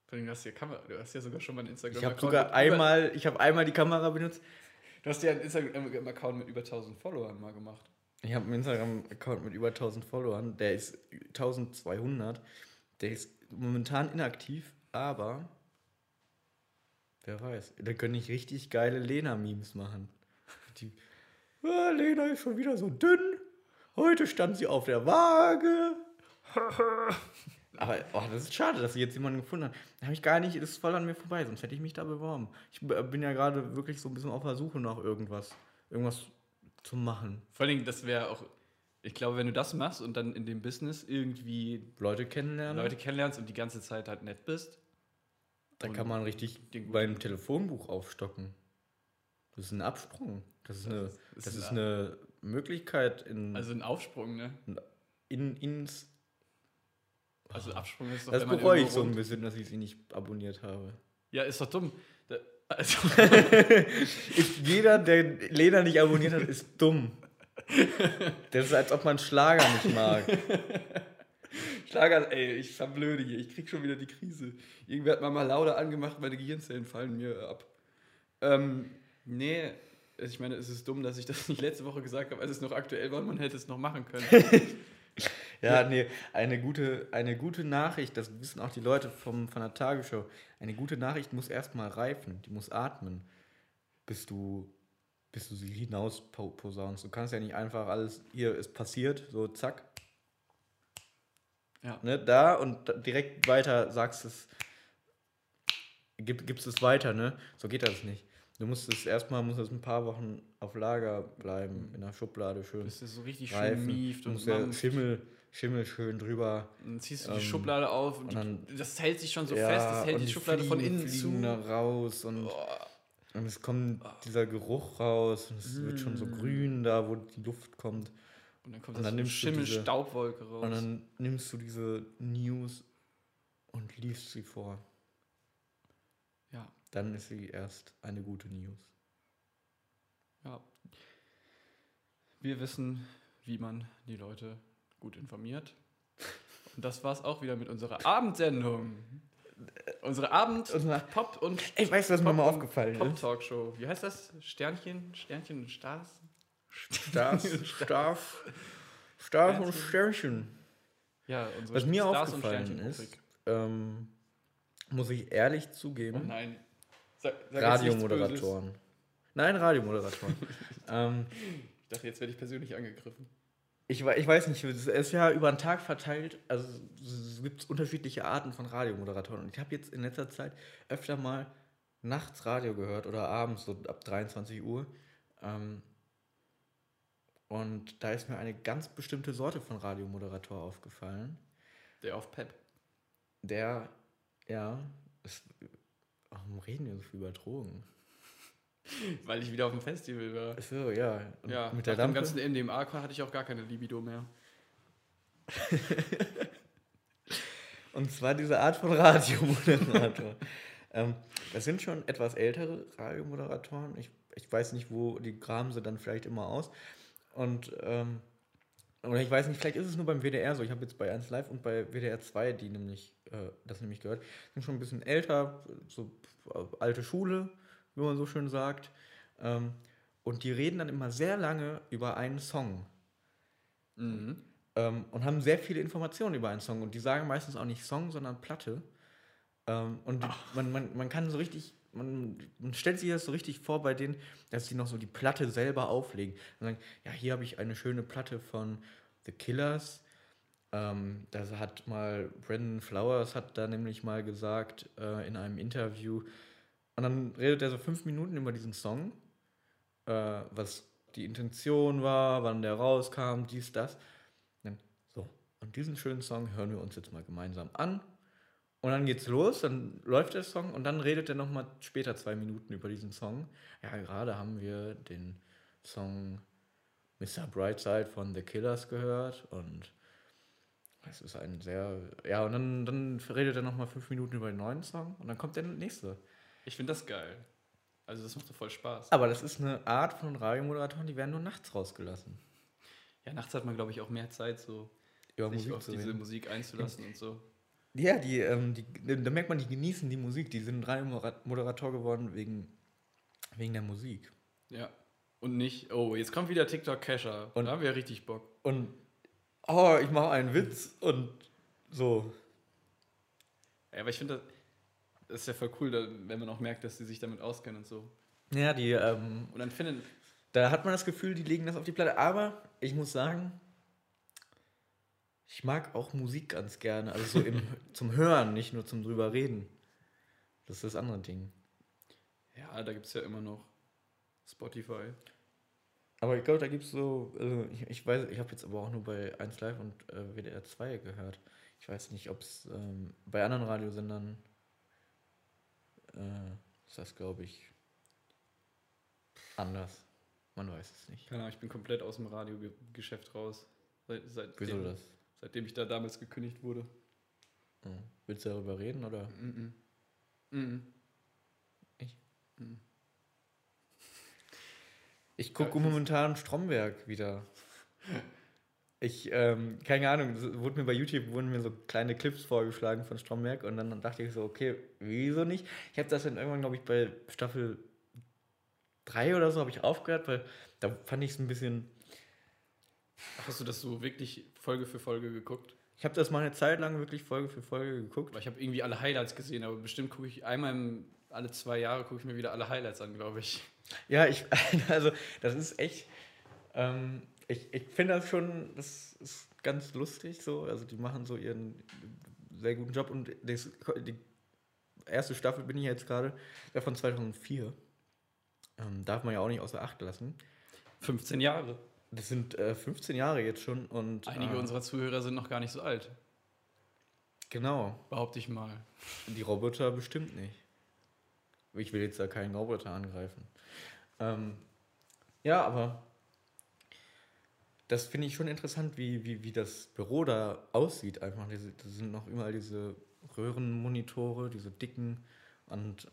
Vor allem, du hast ja Kamera, du hast ja sogar schon mal einen Instagram. Ich habe sogar einmal, ich habe einmal die Kamera benutzt. Du hast ja einen Instagram-Account mit über 1000 Followern mal gemacht. Ich habe einen Instagram-Account mit über 1000 Followern. Der ist 1200. Der ist momentan inaktiv, aber wer weiß. Da könnte ich richtig geile Lena-Memes machen. Die, "Ah, Lena ist schon wieder so dünn. Heute stand sie auf der Waage. *laughs* Aber oh, das ist schade, dass sie jetzt jemanden gefunden hat. Da habe ich gar nicht, das ist voll an mir vorbei, sonst hätte ich mich da beworben. Ich bin ja gerade wirklich so ein bisschen auf der Suche nach irgendwas. Irgendwas zu machen. Vor allem, das wäre auch, ich glaube, wenn du das machst und dann in dem Business irgendwie Leute kennenlernen. Leute kennenlernst und die ganze Zeit halt nett bist. Da Und kann man richtig beim Telefonbuch aufstocken. Das ist ein Absprung. Das ist, Das eine, ist- das ist eine Möglichkeit in, Also ein Aufsprung, ne? in, ins. Also Absprung ist doch, Das bereue ich so ein bisschen, dass ich sie nicht abonniert habe. Ja, ist doch dumm. Da, also, *laughs* jeder, der Lena nicht abonniert hat, ist dumm. Das ist, als ob man Schlager nicht mag. *laughs* Schlager, ey, ich verblöde hier, ich krieg schon wieder die Krise. Irgendwer hat mal mal lauter angemacht, meine Gehirnzellen fallen mir ab. Ähm, nee, also ich meine, es ist dumm, dass ich das nicht letzte Woche gesagt habe, als es noch aktuell war und man hätte es noch machen können. *laughs* Ja, nee, eine gute, eine gute Nachricht, das wissen auch die Leute vom, von der Tagesschau. Eine gute Nachricht muss erstmal reifen, die muss atmen, bis du, bis du sie hinaus po- posaunst. Du kannst ja nicht einfach alles, hier ist passiert, so zack. Ja. Ne, da und direkt weiter sagst es, gib, gibst es weiter, ne? So geht das nicht. Du musst es erstmal, muss es ein paar Wochen auf Lager bleiben, in der Schublade schön. Das ist so richtig schön reifen. mieft Du und musst ja. Schimmel, Schimmel schön drüber. Dann ziehst du die Ähm, Schublade auf und, und dann- die, das hält sich schon so Ja, fest, das hält und die Schublade von innen zu. raus und, Boah. Und es kommt dieser Geruch raus und es wird schon so grün da, wo die Luft kommt. Und dann kommt Und dann so nimmst du diese- Schimmel-Staubwolke raus. Und dann nimmst du diese News und liest sie vor. ja, Dann ist sie erst eine gute News. ja. Wir wissen, wie man die Leute gut informiert. Und das war's auch wieder mit unserer Abendsendung. Unsere Abend Unsere- Pop und weißt du, was mir Pop mal und aufgefallen Pop ist? Talkshow. Wie heißt das? Sternchen, Sternchen und Stars. Stars, *laughs* Stars, Stars und Sternchen. Ja, unsere Was mir Stars aufgefallen ist, ähm, muss ich ehrlich Oh zugeben, nein. Sag, sag. Radiomoderatoren. Nein, Radiomoderatoren. *laughs* ähm, Ich dachte, jetzt werde ich persönlich angegriffen. Ich, ich weiß nicht, es ist ja über den Tag verteilt, also es gibt unterschiedliche Arten von Radiomoderatoren. Und ich habe jetzt in letzter Zeit öfter mal nachts Radio gehört oder abends, so ab 23 Uhr. Ähm, und da ist mir eine ganz bestimmte Sorte von Radiomoderator aufgefallen. Der auf Pep. Der, ja, ist, warum reden wir so viel über Drogen? *laughs* Weil ich wieder auf dem Festival war. So, ja. Und Ja, mit der nach dem ganzen MDMA hatte ich auch gar keine Libido mehr. *laughs* Und zwar diese Art von Radiomoderator. *laughs* ähm, das sind schon etwas ältere Radiomoderatoren. Ich, ich weiß nicht, wo die graben sie dann vielleicht immer aus. Und ähm, oder ich weiß nicht, vielleicht ist es nur beim WDR so. Ich habe jetzt bei 1 Live und bei WDR 2, die nämlich, äh, das nämlich gehört, sind schon ein bisschen älter, so äh, alte Schule, wie man so schön sagt. Ähm, und die reden dann immer sehr lange über einen Song Mhm. ähm, und haben sehr viele Informationen über einen Song. Und die sagen meistens auch nicht Song, sondern Platte. Ähm, und man, man, man kann so richtig, man, man stellt sich das so richtig vor bei denen, dass sie noch so die Platte selber auflegen. Und sagen, ja, hier habe ich eine schöne Platte von The Killers. Ähm, das hat mal Brandon Flowers hat da nämlich mal gesagt äh, in einem Interview. Und dann redet er so fünf Minuten über diesen Song, äh, was die Intention war, wann der rauskam, dies, das. So, und diesen schönen Song hören wir uns jetzt mal gemeinsam an. Und dann geht's los, dann läuft der Song und dann redet er nochmal später zwei Minuten über diesen Song. Ja, gerade haben wir den Song Mr. Brightside von The Killers gehört und es ist ein sehr, ja, und dann, dann redet er nochmal fünf Minuten über den neuen Song und dann kommt der nächste. Ich finde das geil. Also das macht so voll Spaß. Aber das ist eine Art von Radiomoderatoren, die werden nur nachts rausgelassen. Ja, nachts hat man, glaube ich, auch mehr Zeit, so Über sich Musik auf diese reden. Musik einzulassen und so. Ja, die, ähm, die, da merkt man, die genießen die Musik. Die sind Radiomoderator geworden wegen, wegen der Musik. Ja. Und nicht, oh, jetzt kommt wieder TikTok Casher. Und- da haben wir richtig Bock. Und, oh, ich mache einen Witz und so. Ja, aber ich finde, das, das ist ja voll cool, wenn man auch merkt, dass sie sich damit auskennen und so. Ja, die, ähm, Und dann finden, da hat man das Gefühl, die legen das auf die Platte. Aber ich muss sagen, ich mag auch Musik ganz gerne. Also so im, *laughs* zum Hören, nicht nur zum drüber reden. Das ist das andere Ding. ja, da gibt es ja immer noch Spotify. Aber ich glaube, da gibt es so, also ich, ich weiß, ich habe jetzt aber auch nur bei 1 Live und äh, WDR 2 gehört. Ich weiß nicht, ob es ähm, bei anderen Radiosendern äh, ist das, glaube ich, anders. Man weiß es nicht. Keine Ahnung, ich bin komplett aus dem Radiogeschäft raus. Seit, seitdem, Wieso das? Seitdem ich da damals gekündigt wurde. Hm. Willst du darüber reden oder? Mhm. Mhm. Ich? Mhm. Ich gucke Ja, momentan Stromberg wieder. *laughs* Ich, ähm, keine Ahnung, wurde mir bei YouTube wurden mir so kleine Clips vorgeschlagen von Stromberg und dann dachte ich so, okay, wieso nicht? Ich habe das dann irgendwann, glaube ich, bei Staffel 3 oder so habe ich aufgehört, weil da fand ich es ein bisschen. Hast du das so wirklich Folge für Folge geguckt? Ich habe das mal eine Zeit lang wirklich Folge für Folge geguckt. Weil ich habe irgendwie alle Highlights gesehen, aber bestimmt gucke ich einmal im, alle zwei Jahre gucke ich mir wieder alle Highlights an, glaube ich. Ja, ich, *laughs* also das ist echt, ähm, ich, ich finde das schon, das ist ganz lustig so, also die machen so ihren sehr guten Job und das, die erste Staffel bin ich jetzt gerade, der von 2004, ähm, darf man ja auch nicht außer Acht lassen. 15 Jahre. Das sind äh, 15 Jahre jetzt schon und Einige äh, unserer Zuhörer sind noch gar nicht so alt. genau, Behaupte ich mal. die Roboter bestimmt nicht. Ich will jetzt da keinen Roboter angreifen. Ähm, ja, aber das finde ich schon interessant, wie, wie, wie das Büro da aussieht. Einfach, diese, da sind noch überall diese Röhrenmonitore, diese dicken und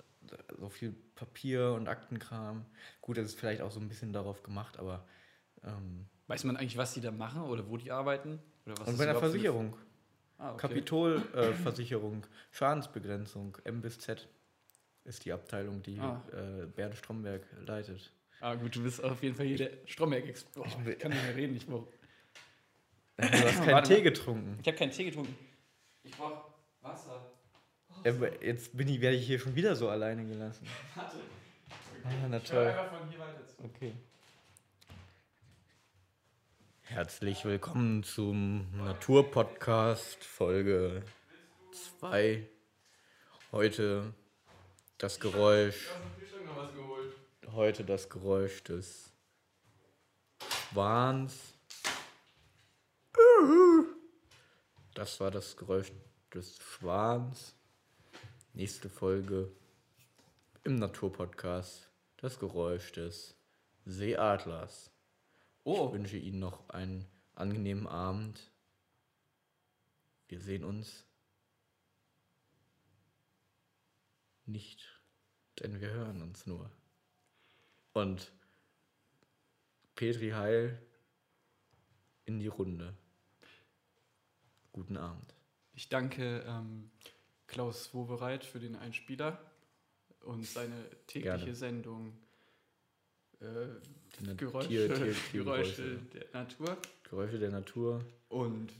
so viel Papier und Aktenkram. Gut, das ist vielleicht auch so ein bisschen darauf gemacht, aber ähm, Weiß man eigentlich, was die da machen oder wo die arbeiten? Oder was und ist bei der Versicherung. Ah, okay. Kapitolversicherung, Schadensbegrenzung, M bis Z ist die Abteilung, die Ah. äh, Bernd Stromberg leitet. Ah, gut, du bist auf jeden Fall hier der Stromberg-Experte. Ich Ich, kann nicht mehr reden. Ich brauch- Du hast keinen Tee getrunken. Ich habe keinen Tee getrunken. Ich brauche Wasser. Ja, aber jetzt bin ich, werde ich hier schon wieder so alleine gelassen. Warte. Ah, na Ich toll. einfach von hier weiter zu. Okay. Herzlich willkommen zum Naturpodcast Folge 2. Heute das Geräusch, Ich heute das Geräusch des Schwans. Das war das Geräusch des Schwans. Nächste Folge im Naturpodcast das Geräusch des Seeadlers. Ich Oh, wünsche Ihnen noch einen angenehmen Abend. Wir sehen uns nicht, denn wir hören uns nur. Und Petri Heil in die Runde. Guten Abend. ich danke ähm, Klaus Wowereit für den Einspieler und seine tägliche Gerne. Sendung äh, Geräusche, Tier- Tier- *laughs* Geräusche Tiergeräusche. der Natur. Geräusche der Natur. Und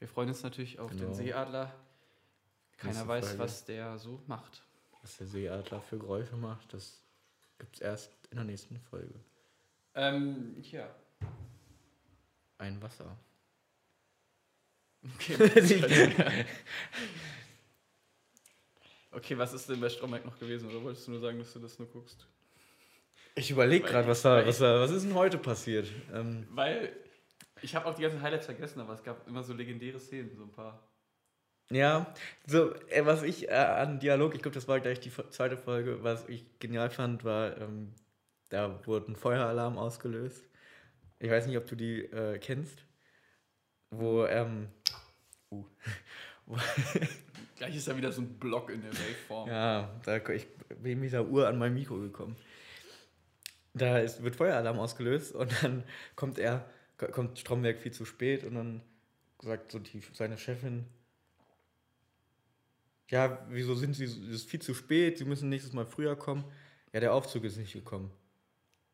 wir freuen uns natürlich auf Genau. den Seeadler. Keiner weiß, Folge. was der so macht. Was der Seeadler für Geräusche macht, das gibt es erst in der nächsten Folge. Ähm, ja. Ein Wasser. Okay. *laughs* okay, was ist denn bei Stromberg noch gewesen? Oder wolltest du nur sagen, dass du das nur guckst? Ich überlege gerade, was, da, was, da, was ist denn heute passiert? Ähm, Weil ich habe auch die ganzen Highlights vergessen, aber es gab immer so legendäre Szenen, so ein paar. Ja, so, äh, was ich äh, an Dialog, ich glaube, das war gleich die zweite Folge, was ich genial fand, war, ähm, da wurde ein Feueralarm ausgelöst. Ich weiß nicht, ob du die äh, kennst. Wo, ähm, uh, Gleich ist da wieder so ein Block in der Waveform. Ja, da, ich bin mit der Uhr an mein Mikro gekommen. Da ist, wird Feueralarm ausgelöst und dann kommt er, ko- kommt Stromberg viel zu spät und dann sagt so die, seine Chefin, ja, wieso sind Sie, es ist viel zu spät, Sie müssen nächstes Mal früher kommen. Ja, der Aufzug ist nicht gekommen.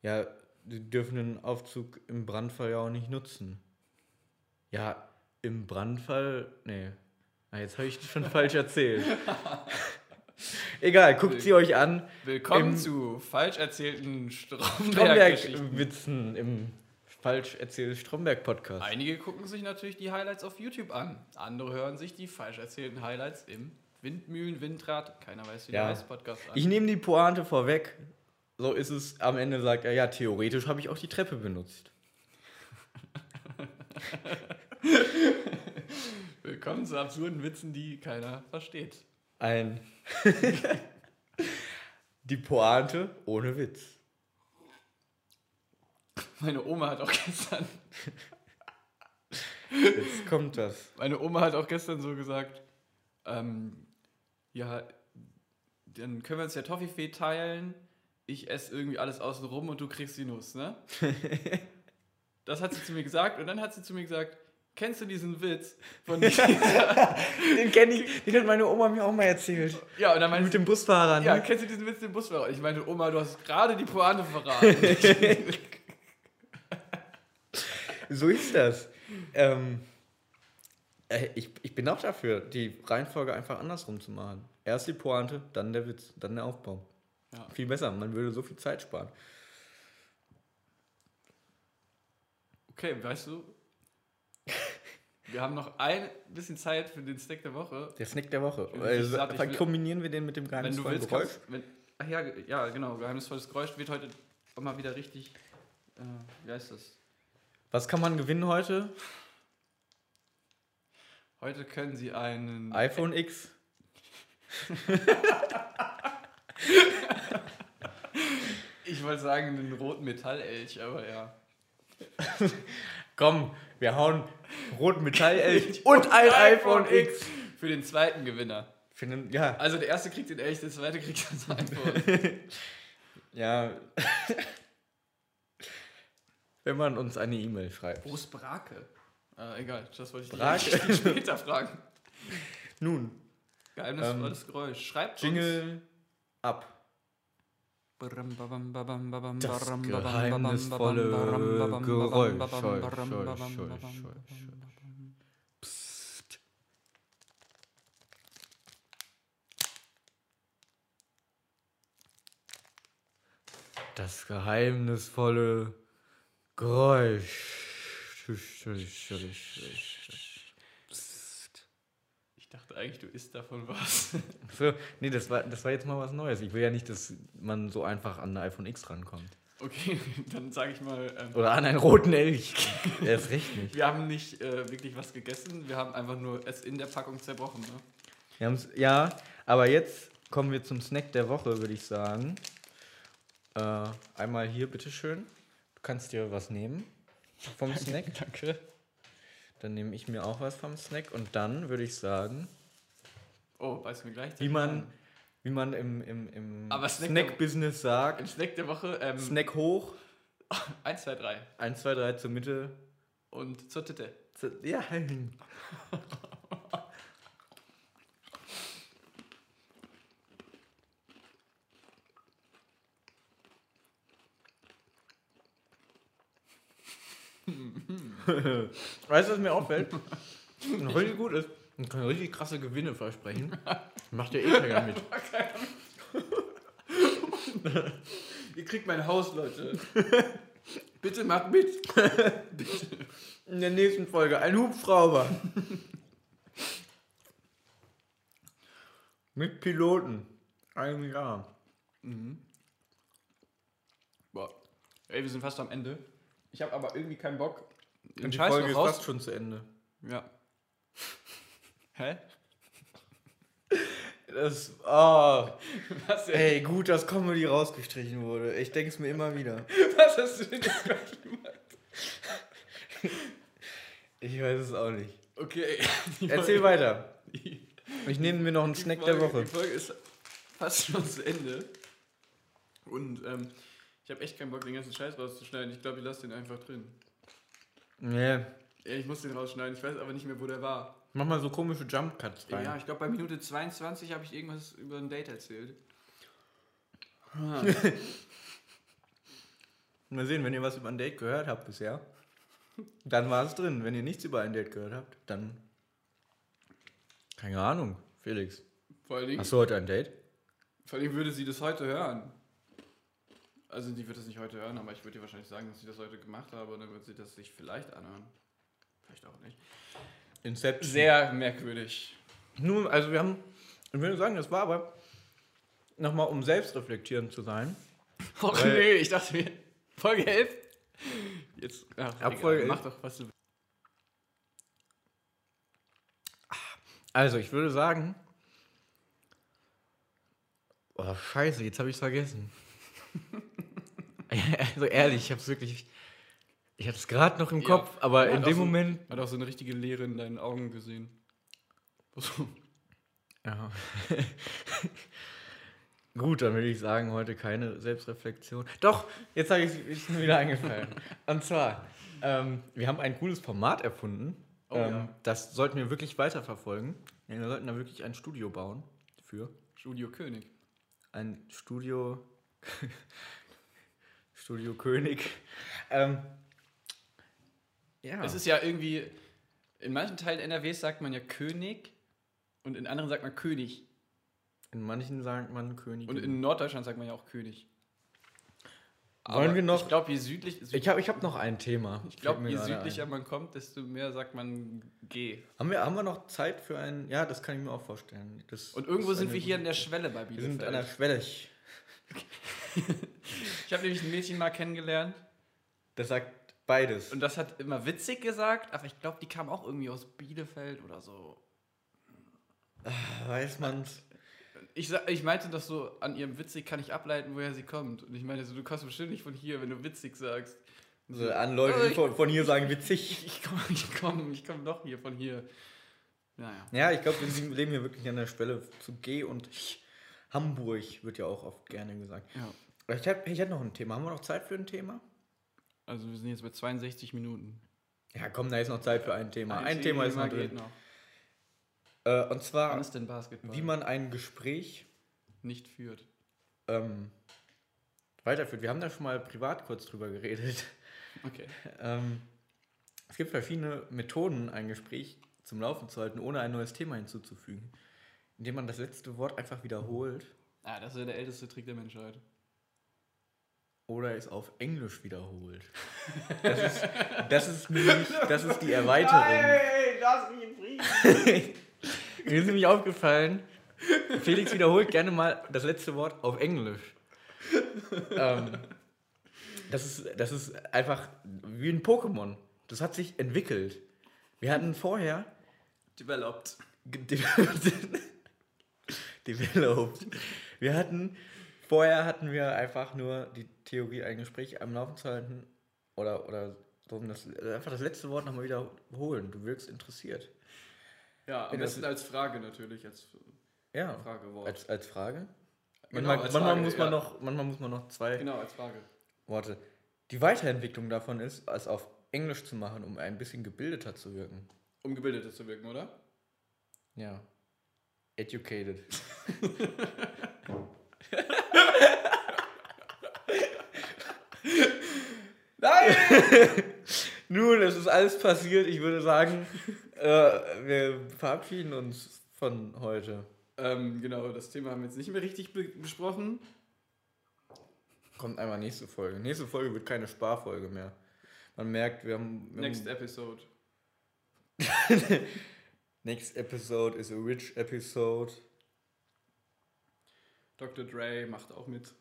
Ja, Sie dürfen den Aufzug im Brandfall ja auch nicht nutzen. Ja, im Brandfall, nee. Ah, jetzt habe ich schon *laughs* falsch erzählt. *laughs* Egal, guckt sie euch an. Willkommen Im- zu falsch erzählten. Stromberg-Witzen im falsch erzählten Stromberg-Podcast. Einige gucken sich natürlich die Highlights auf YouTube an. Andere hören sich die falsch erzählten Highlights im Windmühlen, Windrad, keiner weiß, wie Ja. der heißt, Podcast an. Ich nehme die Pointe vorweg. So ist es. Am Ende sagt er, ja, theoretisch habe ich auch die Treppe benutzt. *laughs* Willkommen zu absurden Witzen, die keiner versteht. Ein. *laughs* die Pointe ohne Witz. Meine Oma hat auch gestern, Jetzt kommt das. meine Oma hat auch gestern so gesagt, ähm, ja, dann können wir uns ja Toffifee teilen. Ich esse irgendwie alles außen rum und du kriegst die Nuss, ne? *laughs* Das hat sie zu mir gesagt und dann hat sie zu mir gesagt, kennst du diesen Witz von *laughs* Den kenne ich, den hat meine Oma mir auch mal erzählt. Ja, und dann meinte Mit dem Busfahrer, ne? Ja, kennst du diesen Witz den Busfahrer? Ich meinte, Oma, du hast gerade die Pointe verraten. *laughs* So ist das. Ähm, äh, ich, ich bin auch dafür, die Reihenfolge einfach andersrum zu machen. Erst die Pointe, dann der Witz, dann der Aufbau. Ja. Viel besser, man würde so viel Zeit sparen. okay, weißt du, wir haben noch ein bisschen Zeit für den Snack der Woche. Der Snack der Woche. Also, ich will- kombinieren wir den mit dem Wenn du geheimnisvollen willst, Geräusch? kannst, wenn, ach ja, ja, genau, geheimnisvolles Geräusch wird heute mal wieder richtig, äh, wie heißt das? Was kann man gewinnen heute? Heute können sie einen iPhone X. ich wollte sagen, einen roten Metallelch, aber ja. Komm, wir hauen roten Metallelch *laughs* und ein iPhone X. Für den zweiten Gewinner. Für den, ja, Also der erste kriegt den Elch, der zweite kriegt das *laughs* iPhone. ja. *laughs* Wenn man uns eine E-Mail schreibt. Ist Brake? Äh, egal, das wollte ich dich *laughs* später fragen. Nun, Geheimnisvolles Geräusch. Schreibt Jingle ab. Das geheimnisvolle Geräusch. Psst. Das geheimnisvolle Geräusch. Psst. Ich dachte eigentlich, du isst davon was. So, nee, das war, das war jetzt mal was Neues. Ich will ja nicht, dass man so einfach an ein iPhone X rankommt. Okay, *laughs* dann sage ich mal, ähm, Oder an einen roten Elch. *laughs* Erst recht nicht. wir haben nicht äh, wirklich was gegessen, wir haben einfach nur es in der Packung zerbrochen. Ne? Wir haben's, ja, aber jetzt kommen wir zum Snack der Woche, würde ich sagen. Äh, einmal hier, bitteschön. Du kannst dir was nehmen vom *laughs* Snack. Danke. Dann nehme ich mir auch was vom Snack und dann würde ich sagen, Oh, weißt du mir gleich? wie man, wie man im, im, im Aber Snack- Snack-Business Im sagt, Snack der Woche, ähm, Snack hoch, 1, 2, 3 1, 2, 3 zur Mitte. und zur Titte. zu- Ja, *laughs* *laughs* weißt du, was mir auffällt? Was richtig gut ist. Man kann richtig krasse Gewinne versprechen. Macht der eh keiner mit. *laughs* Ihr kriegt mein Haus, Leute. Bitte macht mit. *laughs* In der nächsten Folge ein Hubschrauber. Mit Piloten. Ein Jahr. Boah. Ey, wir sind fast am Ende. Ich habe aber irgendwie keinen Bock. Den die Scheiß Folge noch ist fast schon zu Ende. Ja. *laughs* Hä? Das, oh, Was, denn? ey, gut, dass Comedy rausgestrichen wurde. Ich denke es mir immer wieder. *laughs* Was hast du denn jetzt gleich gemacht? Ich weiß es auch nicht. Okay. *laughs* die Erzähl Folge- weiter. Die Ich nehme mir noch einen Snack der Folge, Woche. Die Folge ist fast schon zu Ende. Und ähm, ich habe echt keinen Bock, den ganzen Scheiß rauszuschneiden. Ich glaube, ich lasse den einfach drin. Nee, Ja, ich muss den rausschneiden. Ich weiß aber nicht mehr, wo der war. mach mal so komische Jump Cuts rein. Ja, ich glaube, bei Minute 22 habe ich irgendwas über ein Date erzählt. Mal sehen, wenn ihr was über ein Date gehört habt bisher, dann war es drin. Wenn ihr nichts über ein Date gehört habt, dann. Keine Ahnung, Felix. Vor allen Dingen, Hast du heute ein Date? vor Dingen würde sie das heute hören. Also, die wird das nicht heute hören, aber ich würde ihr wahrscheinlich sagen, dass ich das heute gemacht habe und dann wird sie das sich vielleicht anhören. Vielleicht auch nicht. Inception. Sehr merkwürdig. Nur, also wir haben, ich würde sagen, das war aber nochmal, um selbstreflektierend zu sein. Och nee, ich dachte mir, Folge 11? Jetzt, ach, Ab egal, Folge mach doch, was du willst. Also, ich würde sagen. Oh, scheiße, jetzt habe ich es vergessen. *laughs* *laughs* also ehrlich, ich habe es wirklich. Ich hatte es gerade noch im Ja. Kopf, aber in dem so- Moment. Hat auch so eine richtige Leere in deinen Augen gesehen. So. Ja. *laughs* Gut, dann würde ich sagen, heute keine Selbstreflexion. Doch, jetzt habe ich es mir wieder eingefallen. Und zwar, ähm, wir haben ein cooles Format erfunden. Oh ähm, ja. Das sollten wir wirklich weiterverfolgen. Wir sollten da wirklich ein Studio bauen für. Studio König. Ein Studio. Studio König. Ähm, ja. Es ist ja irgendwie, in manchen Teilen NRWs sagt man ja König und in anderen sagt man König. in manchen sagt man König. Und in Norddeutschland sagt man ja auch König. Wollen wir noch- Ich glaube, je südlich, ich habe ich hab noch ein Thema. ich glaube, je südlicher ein. man kommt, desto mehr sagt man G. Haben wir, haben wir noch Zeit für ein. Ja, das kann ich mir auch vorstellen. Das Und irgendwo sind wir hier an der Schwelle bei Wir sind an der Bielefeld. Schwelle. *laughs* Ich habe nämlich ein Mädchen mal kennengelernt Das sagt beides. und das hat immer witzig gesagt, aber ich glaube, die kam auch irgendwie aus Bielefeld oder so. Weiß man's. Ich, ich meinte das so, an ihrem witzig kann ich ableiten, woher sie kommt. Und ich meinte so, du kommst bestimmt nicht von hier, wenn du witzig sagst. Und So an Leute, die ich- von, von hier sagen witzig. *laughs* Ich komme ich komm, ich komm doch hier von hier. Naja. Ja, ich glaube, wir leben hier wirklich an der Schwelle zu G und. Hamburg wird ja auch oft gerne gesagt. Ja. Ich hätte ich hätt noch ein Thema. Haben wir noch Zeit für ein Thema? Also wir sind jetzt bei 62 Minuten. Ja, komm, da ist noch Zeit für ein Thema. Ein, Thema ist noch drin. noch. Äh, und zwar, Wann ist denn Basketball? wie man ein Gespräch nicht führt. ähm, weiterführt. Wir haben da schon mal privat kurz drüber geredet. Okay. Ähm, es gibt verschiedene Methoden, ein Gespräch zum Laufen zu halten, ohne ein neues Thema hinzuzufügen. Indem man das letzte Wort einfach wiederholt Ah, das ist ja der älteste Trick der Menschheit. Oder es auf Englisch wiederholt. Das ist, das ist nämlich, das ist die Erweiterung. lass mich in Frieden. *laughs* Mir ist nämlich aufgefallen, Felix wiederholt gerne mal das letzte Wort auf Englisch. ähm, das, ist, das ist einfach wie ein Pokémon. Das hat sich entwickelt. Wir hatten vorher Developed. ge- *laughs* developed. Wir hatten vorher hatten wir einfach nur die Theorie, ein Gespräch am Laufen zu halten oder oder um das, einfach das letzte Wort nochmal wiederholen. Du wirkst interessiert. Ja, am Ja, das besten als Frage natürlich, als Ja. Fragewort. Als, als Frage? Genau, manchmal, als manchmal, Frage, muss man ja. noch, manchmal muss man noch zwei genau, als Frage. Worte. Die Weiterentwicklung davon ist, es auf Englisch zu machen, um ein bisschen gebildeter zu wirken. Um gebildeter zu wirken, oder? Ja. Educated. *laughs* Nein! *laughs* Nun, es ist alles passiert. Ich würde sagen, äh, wir verabschieden uns von heute. ähm, genau, das Thema haben wir jetzt nicht mehr richtig be besprochen. Kommt einmal nächste Folge. Nächste Folge wird keine Sparfolge mehr. Man merkt, wir haben. Wir Next haben episode. *laughs* next episode is a rich episode. Dr. Dre macht auch mit.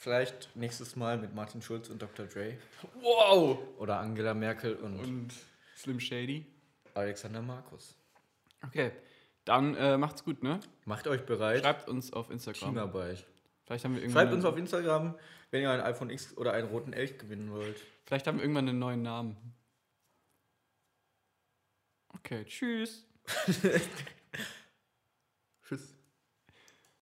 Vielleicht nächstes Mal mit Martin Schulz und Dr. Dre. Wow! Oder Angela Merkel und, Und Slim Shady. Alexander Markus. Okay, dann äh, macht's gut, ne? Macht euch bereit. Schreibt uns auf Instagram. China-Bike. Vielleicht haben wir irgendwann Schreibt uns auf Instagram, wenn ihr ein iPhone X oder einen roten Elch gewinnen wollt. Vielleicht haben wir irgendwann einen neuen Namen. Okay, tschüss. *laughs* Tschüss.